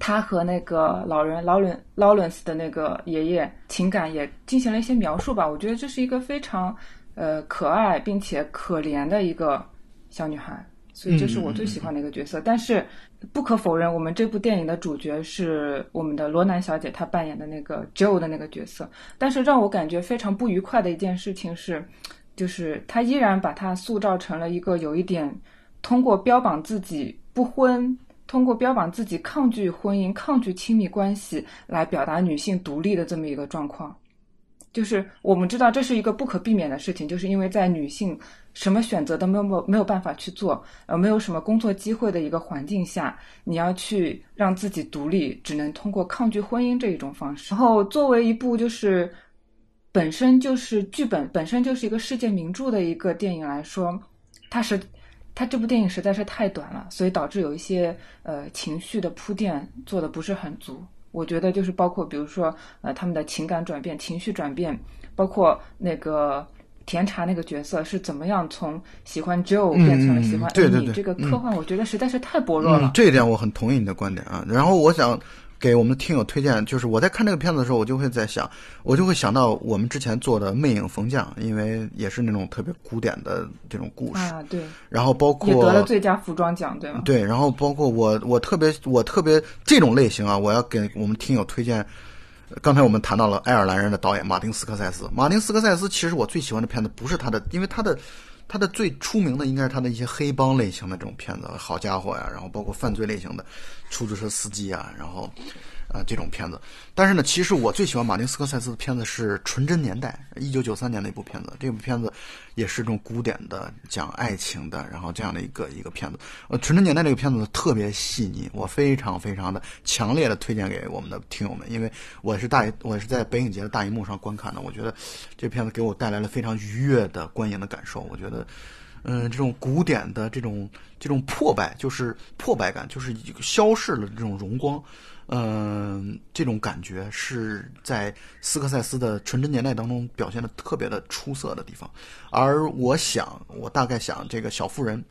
他和那个老人劳伦劳伦斯的那个爷爷情感也进行了一些描述吧。我觉得这是一个非常呃可爱并且可怜的一个小女孩，所以这是我最喜欢的一个角色。但是不可否认，我们这部电影的主角是我们的罗南小姐，她扮演的那个 Joe 的那个角色。但是让我感觉非常不愉快的一件事情是。就是她依然把她塑造成了一个有一点通过标榜自己不婚，通过标榜自己抗拒婚姻、抗拒亲密关系来表达女性独立的这么一个状况。就是我们知道这是一个不可避免的事情，就是因为在女性什么选择都没有没有办法去做，呃，没有什么工作机会的一个环境下，你要去让自己独立，只能通过抗拒婚姻这一种方式。然后作为一部就是。本身就是剧本，本身就是一个世界名著的一个电影来说，它是它这部电影实在是太短了，所以导致有一些呃情绪的铺垫做的不是很足。我觉得就是包括比如说呃他们的情感转变、情绪转变，包括那个甜茶那个角色是怎么样从喜欢 Joe 变成了喜欢 Amy，这个科幻我觉得实在是太薄弱了。这一点我很同意你的观点啊。然后我想。给我们的听友推荐，就是我在看这个片子的时候，我就会在想，我就会想到我们之前做的《魅影逢将》，因为也是那种特别古典的这种故事啊，对。然后包括也得了最佳服装奖，对吗？对，然后包括我，我特别，我特别这种类型啊，我要给我们听友推荐。刚才我们谈到了爱尔兰人的导演马丁斯科塞斯，马丁斯科塞斯其实我最喜欢的片子不是他的，因为他的。他的最出名的应该是他的一些黑帮类型的这种片子，好家伙呀！然后包括犯罪类型的出租车司机啊，然后啊这种片子。但是呢，其实我最喜欢马丁斯科塞斯的片子是《纯真年代》，一九九三年的一部片子。这部片子也是这种古典的讲爱情的，然后这样的一个一个片子。呃，《纯真年代》这个片子特别细腻，我非常非常的强烈的推荐给我们的听友们，因为我是大我是在北影节的大荧幕上观看的，我觉得这片子给我带来了非常愉悦的观影的感受。我觉得，嗯，这种古典的这种这种破败，就是破败感，就是一个消逝了这种荣光。嗯，这种感觉是在斯科塞斯的《纯真年代》当中表现的特别的出色的地方，而我想，我大概想，这个小妇人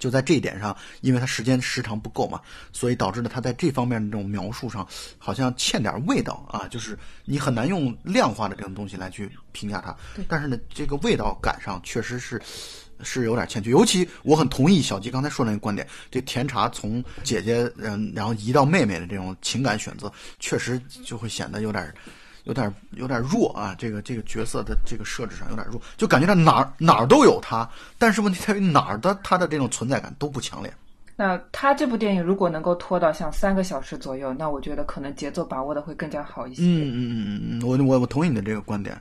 就在这一点上，因为他时间时长不够嘛，所以导致了他在这方面的这种描述上好像欠点味道啊，就是你很难用量化的这种东西来去评价它。但是呢，这个味道感上确实是。是有点欠缺，尤其我很同意小吉刚才说那个观点，这甜茶从姐姐嗯，然后移到妹妹的这种情感选择，确实就会显得有点、有点、有点弱啊。这个这个角色的这个设置上有点弱，就感觉到哪儿哪儿都有他，但是问题在于哪儿的他的这种存在感都不强烈。那他这部电影如果能够拖到像三个小时左右，那我觉得可能节奏把握的会更加好一些。嗯嗯嗯嗯嗯，我我我同意你的这个观点。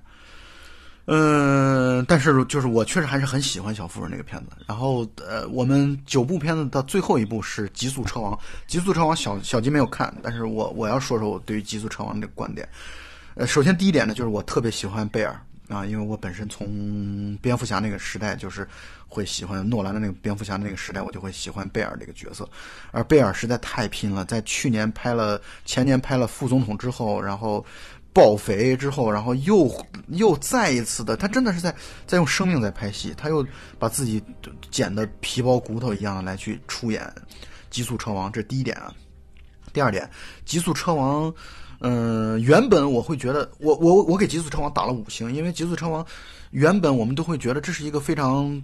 嗯，但是就是我确实还是很喜欢小妇人这个片子。然后呃，我们九部片子的最后一部是《极速车王》。《极速车王》小小金没有看，但是我我要说说我对于《极速车王》这个观点。呃，首先第一点呢，就是我特别喜欢贝尔，啊，因为我本身从蝙蝠侠那个时代就是会喜欢诺兰的那个蝙蝠侠那个时代，我就会喜欢贝尔这个角色。而贝尔实在太拼了，在去年拍了前年拍了副总统之后，然后爆肥之后，然后又又再一次的，他真的是在在用生命在拍戏，他又把自己剪得皮包骨头一样的来去出演《极速车王》，这是第一点啊。第二点，《极速车王》。嗯，原本我会觉得，我我我给《极速车王》打了五星，因为《极速车王》原本我们都会觉得这是一个非常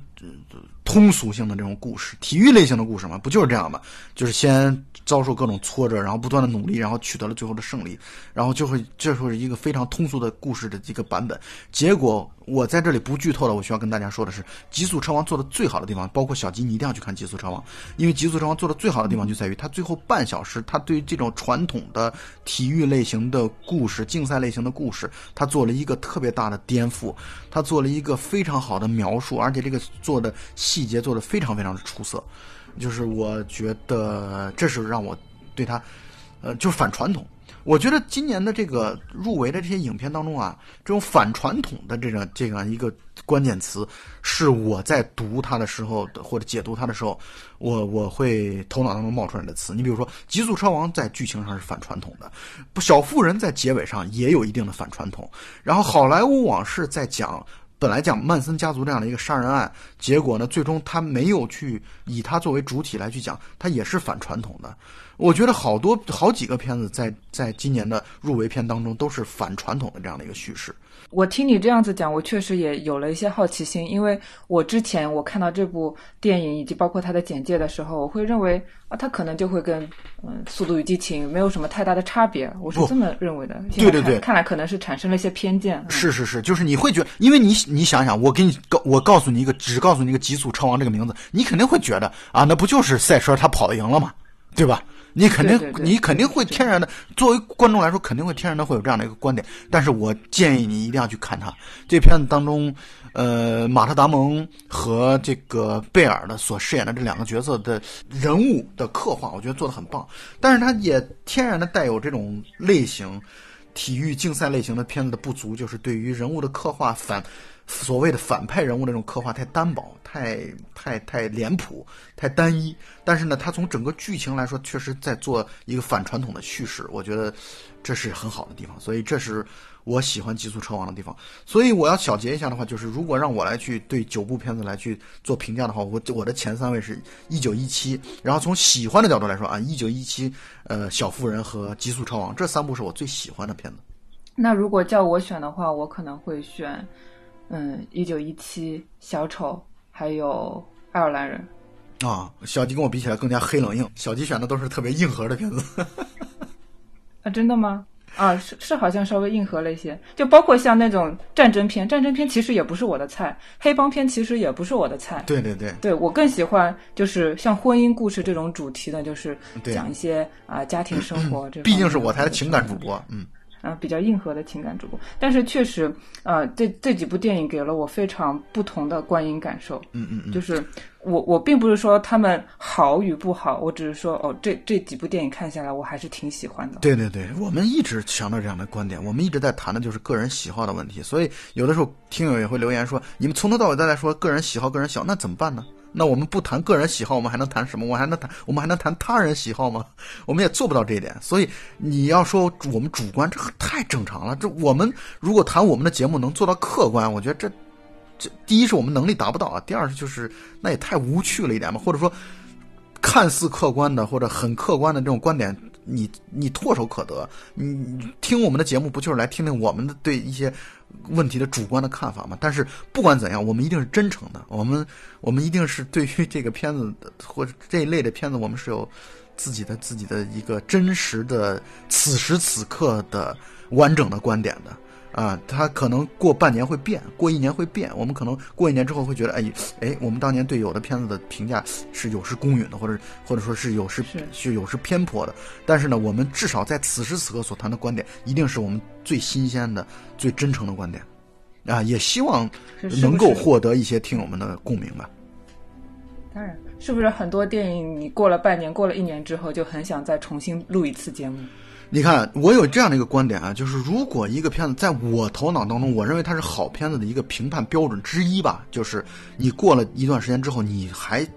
通俗性的这种故事，体育类型的故事嘛，不就是这样吗？就是先遭受各种挫折，然后不断的努力，然后取得了最后的胜利，然后就会这会是一个非常通俗的故事的一个版本。结果我在这里不剧透了，我需要跟大家说的是，《极速车王》做的最好的地方，包括小吉，你一定要去看《极速车王》，因为《极速车王》做的最好的地方就在于它最后半小时，它对于这种传统的体育类型的故事、竞赛类型的故事，它做了一个特别大的颠覆，他做了一个非常好的描述，而且这个做的细节做的非常非常的出色，就是我觉得这是让我对他，呃，就是反传统。我觉得今年的这个入围的这些影片当中啊，这种反传统的这个这样一个关键词，是我在读它的时候或者解读它的时候，我我会头脑当中冒出来的词。你比如说，《极速车王》在剧情上是反传统的，《小妇人》在结尾上也有一定的反传统，然后《好莱坞往事》在讲。本来讲曼森家族这样的一个杀人案，结果呢，最终他没有去以他作为主体来去讲，他也是反传统的。我觉得好多好几个片子在在今年的入围片当中都是反传统的这样的一个叙事。我听你这样子讲，我确实也有了一些好奇心，因为我之前我看到这部电影以及包括它的简介的时候，我会认为啊，它可能就会跟嗯《速度与激情》没有什么太大的差别，我是这么认为的。对对对，看来可能是产生了一些偏见。是是是，就是你会觉得，因为你你想想，我给你告我告诉你一个，只告诉你一个《极速车王》这个名字，你肯定会觉得啊，那不就是赛车他跑赢了嘛？对吧？你肯定，你肯定会天然的，作为观众来说，肯定会天然的会有这样的一个观点。但是我建议你一定要去看它。这片子当中，呃，马特·达蒙和这个贝尔的所饰演的这两个角色的人物的刻画，我觉得做的很棒。但是它也天然的带有这种类型，体育竞赛类型的片子的不足，就是对于人物的刻画反。所谓的反派人物那种刻画太单薄，太太太脸谱，太单一。但是呢，他从整个剧情来说，确实在做一个反传统的叙事，我觉得这是很好的地方。所以这是我喜欢《极速车王》的地方。所以我要小结一下的话，就是如果让我来去对九部片子来去做评价的话，我我的前三位是一九一七。然后从喜欢的角度来说啊，一九一七、呃，小妇人和《极速车王》这三部是我最喜欢的片子。那如果叫我选的话，我可能会选。嗯，一九一七，小丑，还有爱尔兰人，啊，小吉跟我比起来更加黑冷硬。小吉选的都是特别硬核的片子，啊，真的吗？啊，是是，好像稍微硬核了一些，就包括像那种战争片，战争片其实也不是我的菜，黑帮片其实也不是我的菜。对对对，对我更喜欢就是像婚姻故事这种主题的，就是讲一些啊家庭生活这。毕竟是我台的情感主播，嗯。啊，比较硬核的情感主播，但是确实，呃，这这几部电影给了我非常不同的观影感受。嗯嗯嗯，就是我我并不是说他们好与不好，我只是说哦，这这几部电影看下来，我还是挺喜欢的。对对对，我们一直强调这样的观点，我们一直在谈的就是个人喜好的问题，所以有的时候听友也会留言说，你们从头到尾都在说个人喜好，个人喜好，那怎么办呢？那我们不谈个人喜好，我们还能谈什么？我还能谈，我们还能谈他人喜好吗？我们也做不到这一点。所以你要说我们主观，这太正常了。这我们如果谈我们的节目能做到客观，我觉得这这第一是我们能力达不到啊，第二就是那也太无趣了一点嘛。或者说看似客观的或者很客观的这种观点。你你唾手可得，你听我们的节目不就是来听听我们的对一些问题的主观的看法吗？但是不管怎样，我们一定是真诚的，我们我们一定是对于这个片子或者这一类的片子，我们是有自己的自己的一个真实的此时此刻的完整的观点的。啊，它可能过半年会变，过一年会变。我们可能过一年之后会觉得，哎，哎，我们当年对有的片子的评价是有失公允的，或者或者说是有失是有失偏颇的。但是呢，我们至少在此时此刻所谈的观点，一定是我们最新鲜的、最真诚的观点。啊，也希望能够获得一些听友们的共鸣吧。当然，是不是很多电影你过了半年、过了一年之后，就很想再重新录一次节目？你看，我有这样的一个观点啊，就是如果一个片子在我头脑当中，我认为它是好片子的一个评判标准之一吧，就是你过了一段时间之后，你还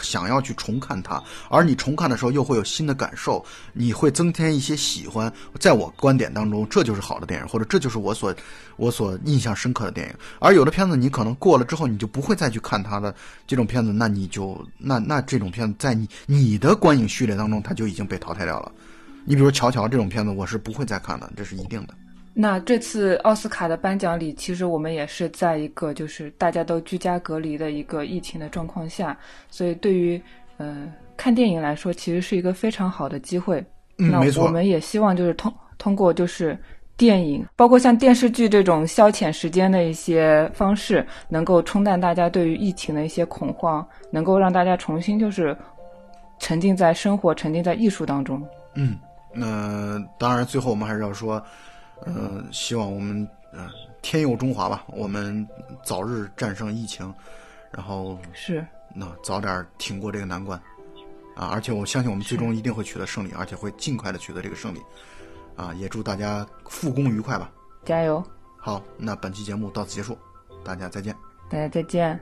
想要去重看它，而你重看的时候又会有新的感受，你会增添一些喜欢。在我观点当中，这就是好的电影，或者这就是我所我所印象深刻的电影。而有的片子，你可能过了之后，你就不会再去看它的这种片子，那你就那那这种片子在你你的观影序列当中，它就已经被淘汰掉了。你比如《乔乔》这种片子，我是不会再看的，这是一定的。那这次奥斯卡的颁奖礼，其实我们也是在一个就是大家都居家隔离的一个疫情的状况下，所以对于呃看电影来说，其实是一个非常好的机会。嗯，没错。我们也希望就是通通过就是电影，包括像电视剧这种消遣时间的一些方式，能够冲淡大家对于疫情的一些恐慌，能够让大家重新就是沉浸在生活、沉浸在艺术当中。嗯。那当然，最后我们还是要说，呃，希望我们呃天佑中华吧，我们早日战胜疫情，然后是那早点挺过这个难关啊！而且我相信我们最终一定会取得胜利，而且会尽快的取得这个胜利啊！也祝大家复工愉快吧，加油！好，那本期节目到此结束，大家再见，大家再见。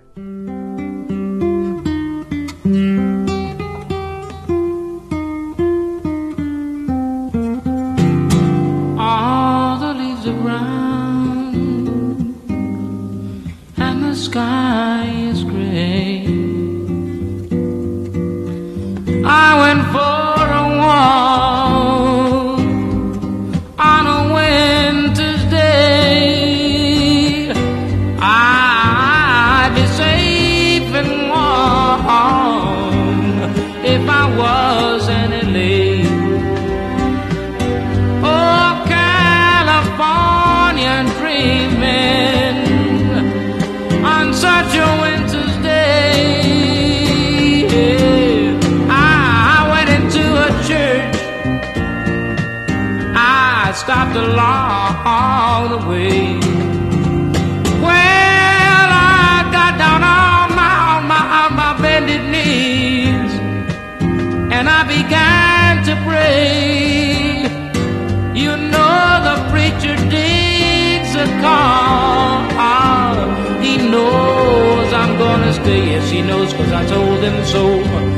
Gonna. Yes, he knows cause I told him so.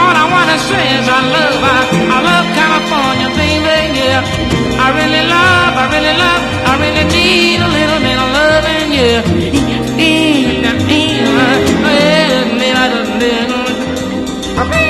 All I wanna say is I love, I, I love California, baby, yeah. I really love, I really love, I really need a little bit of loving, yeah. I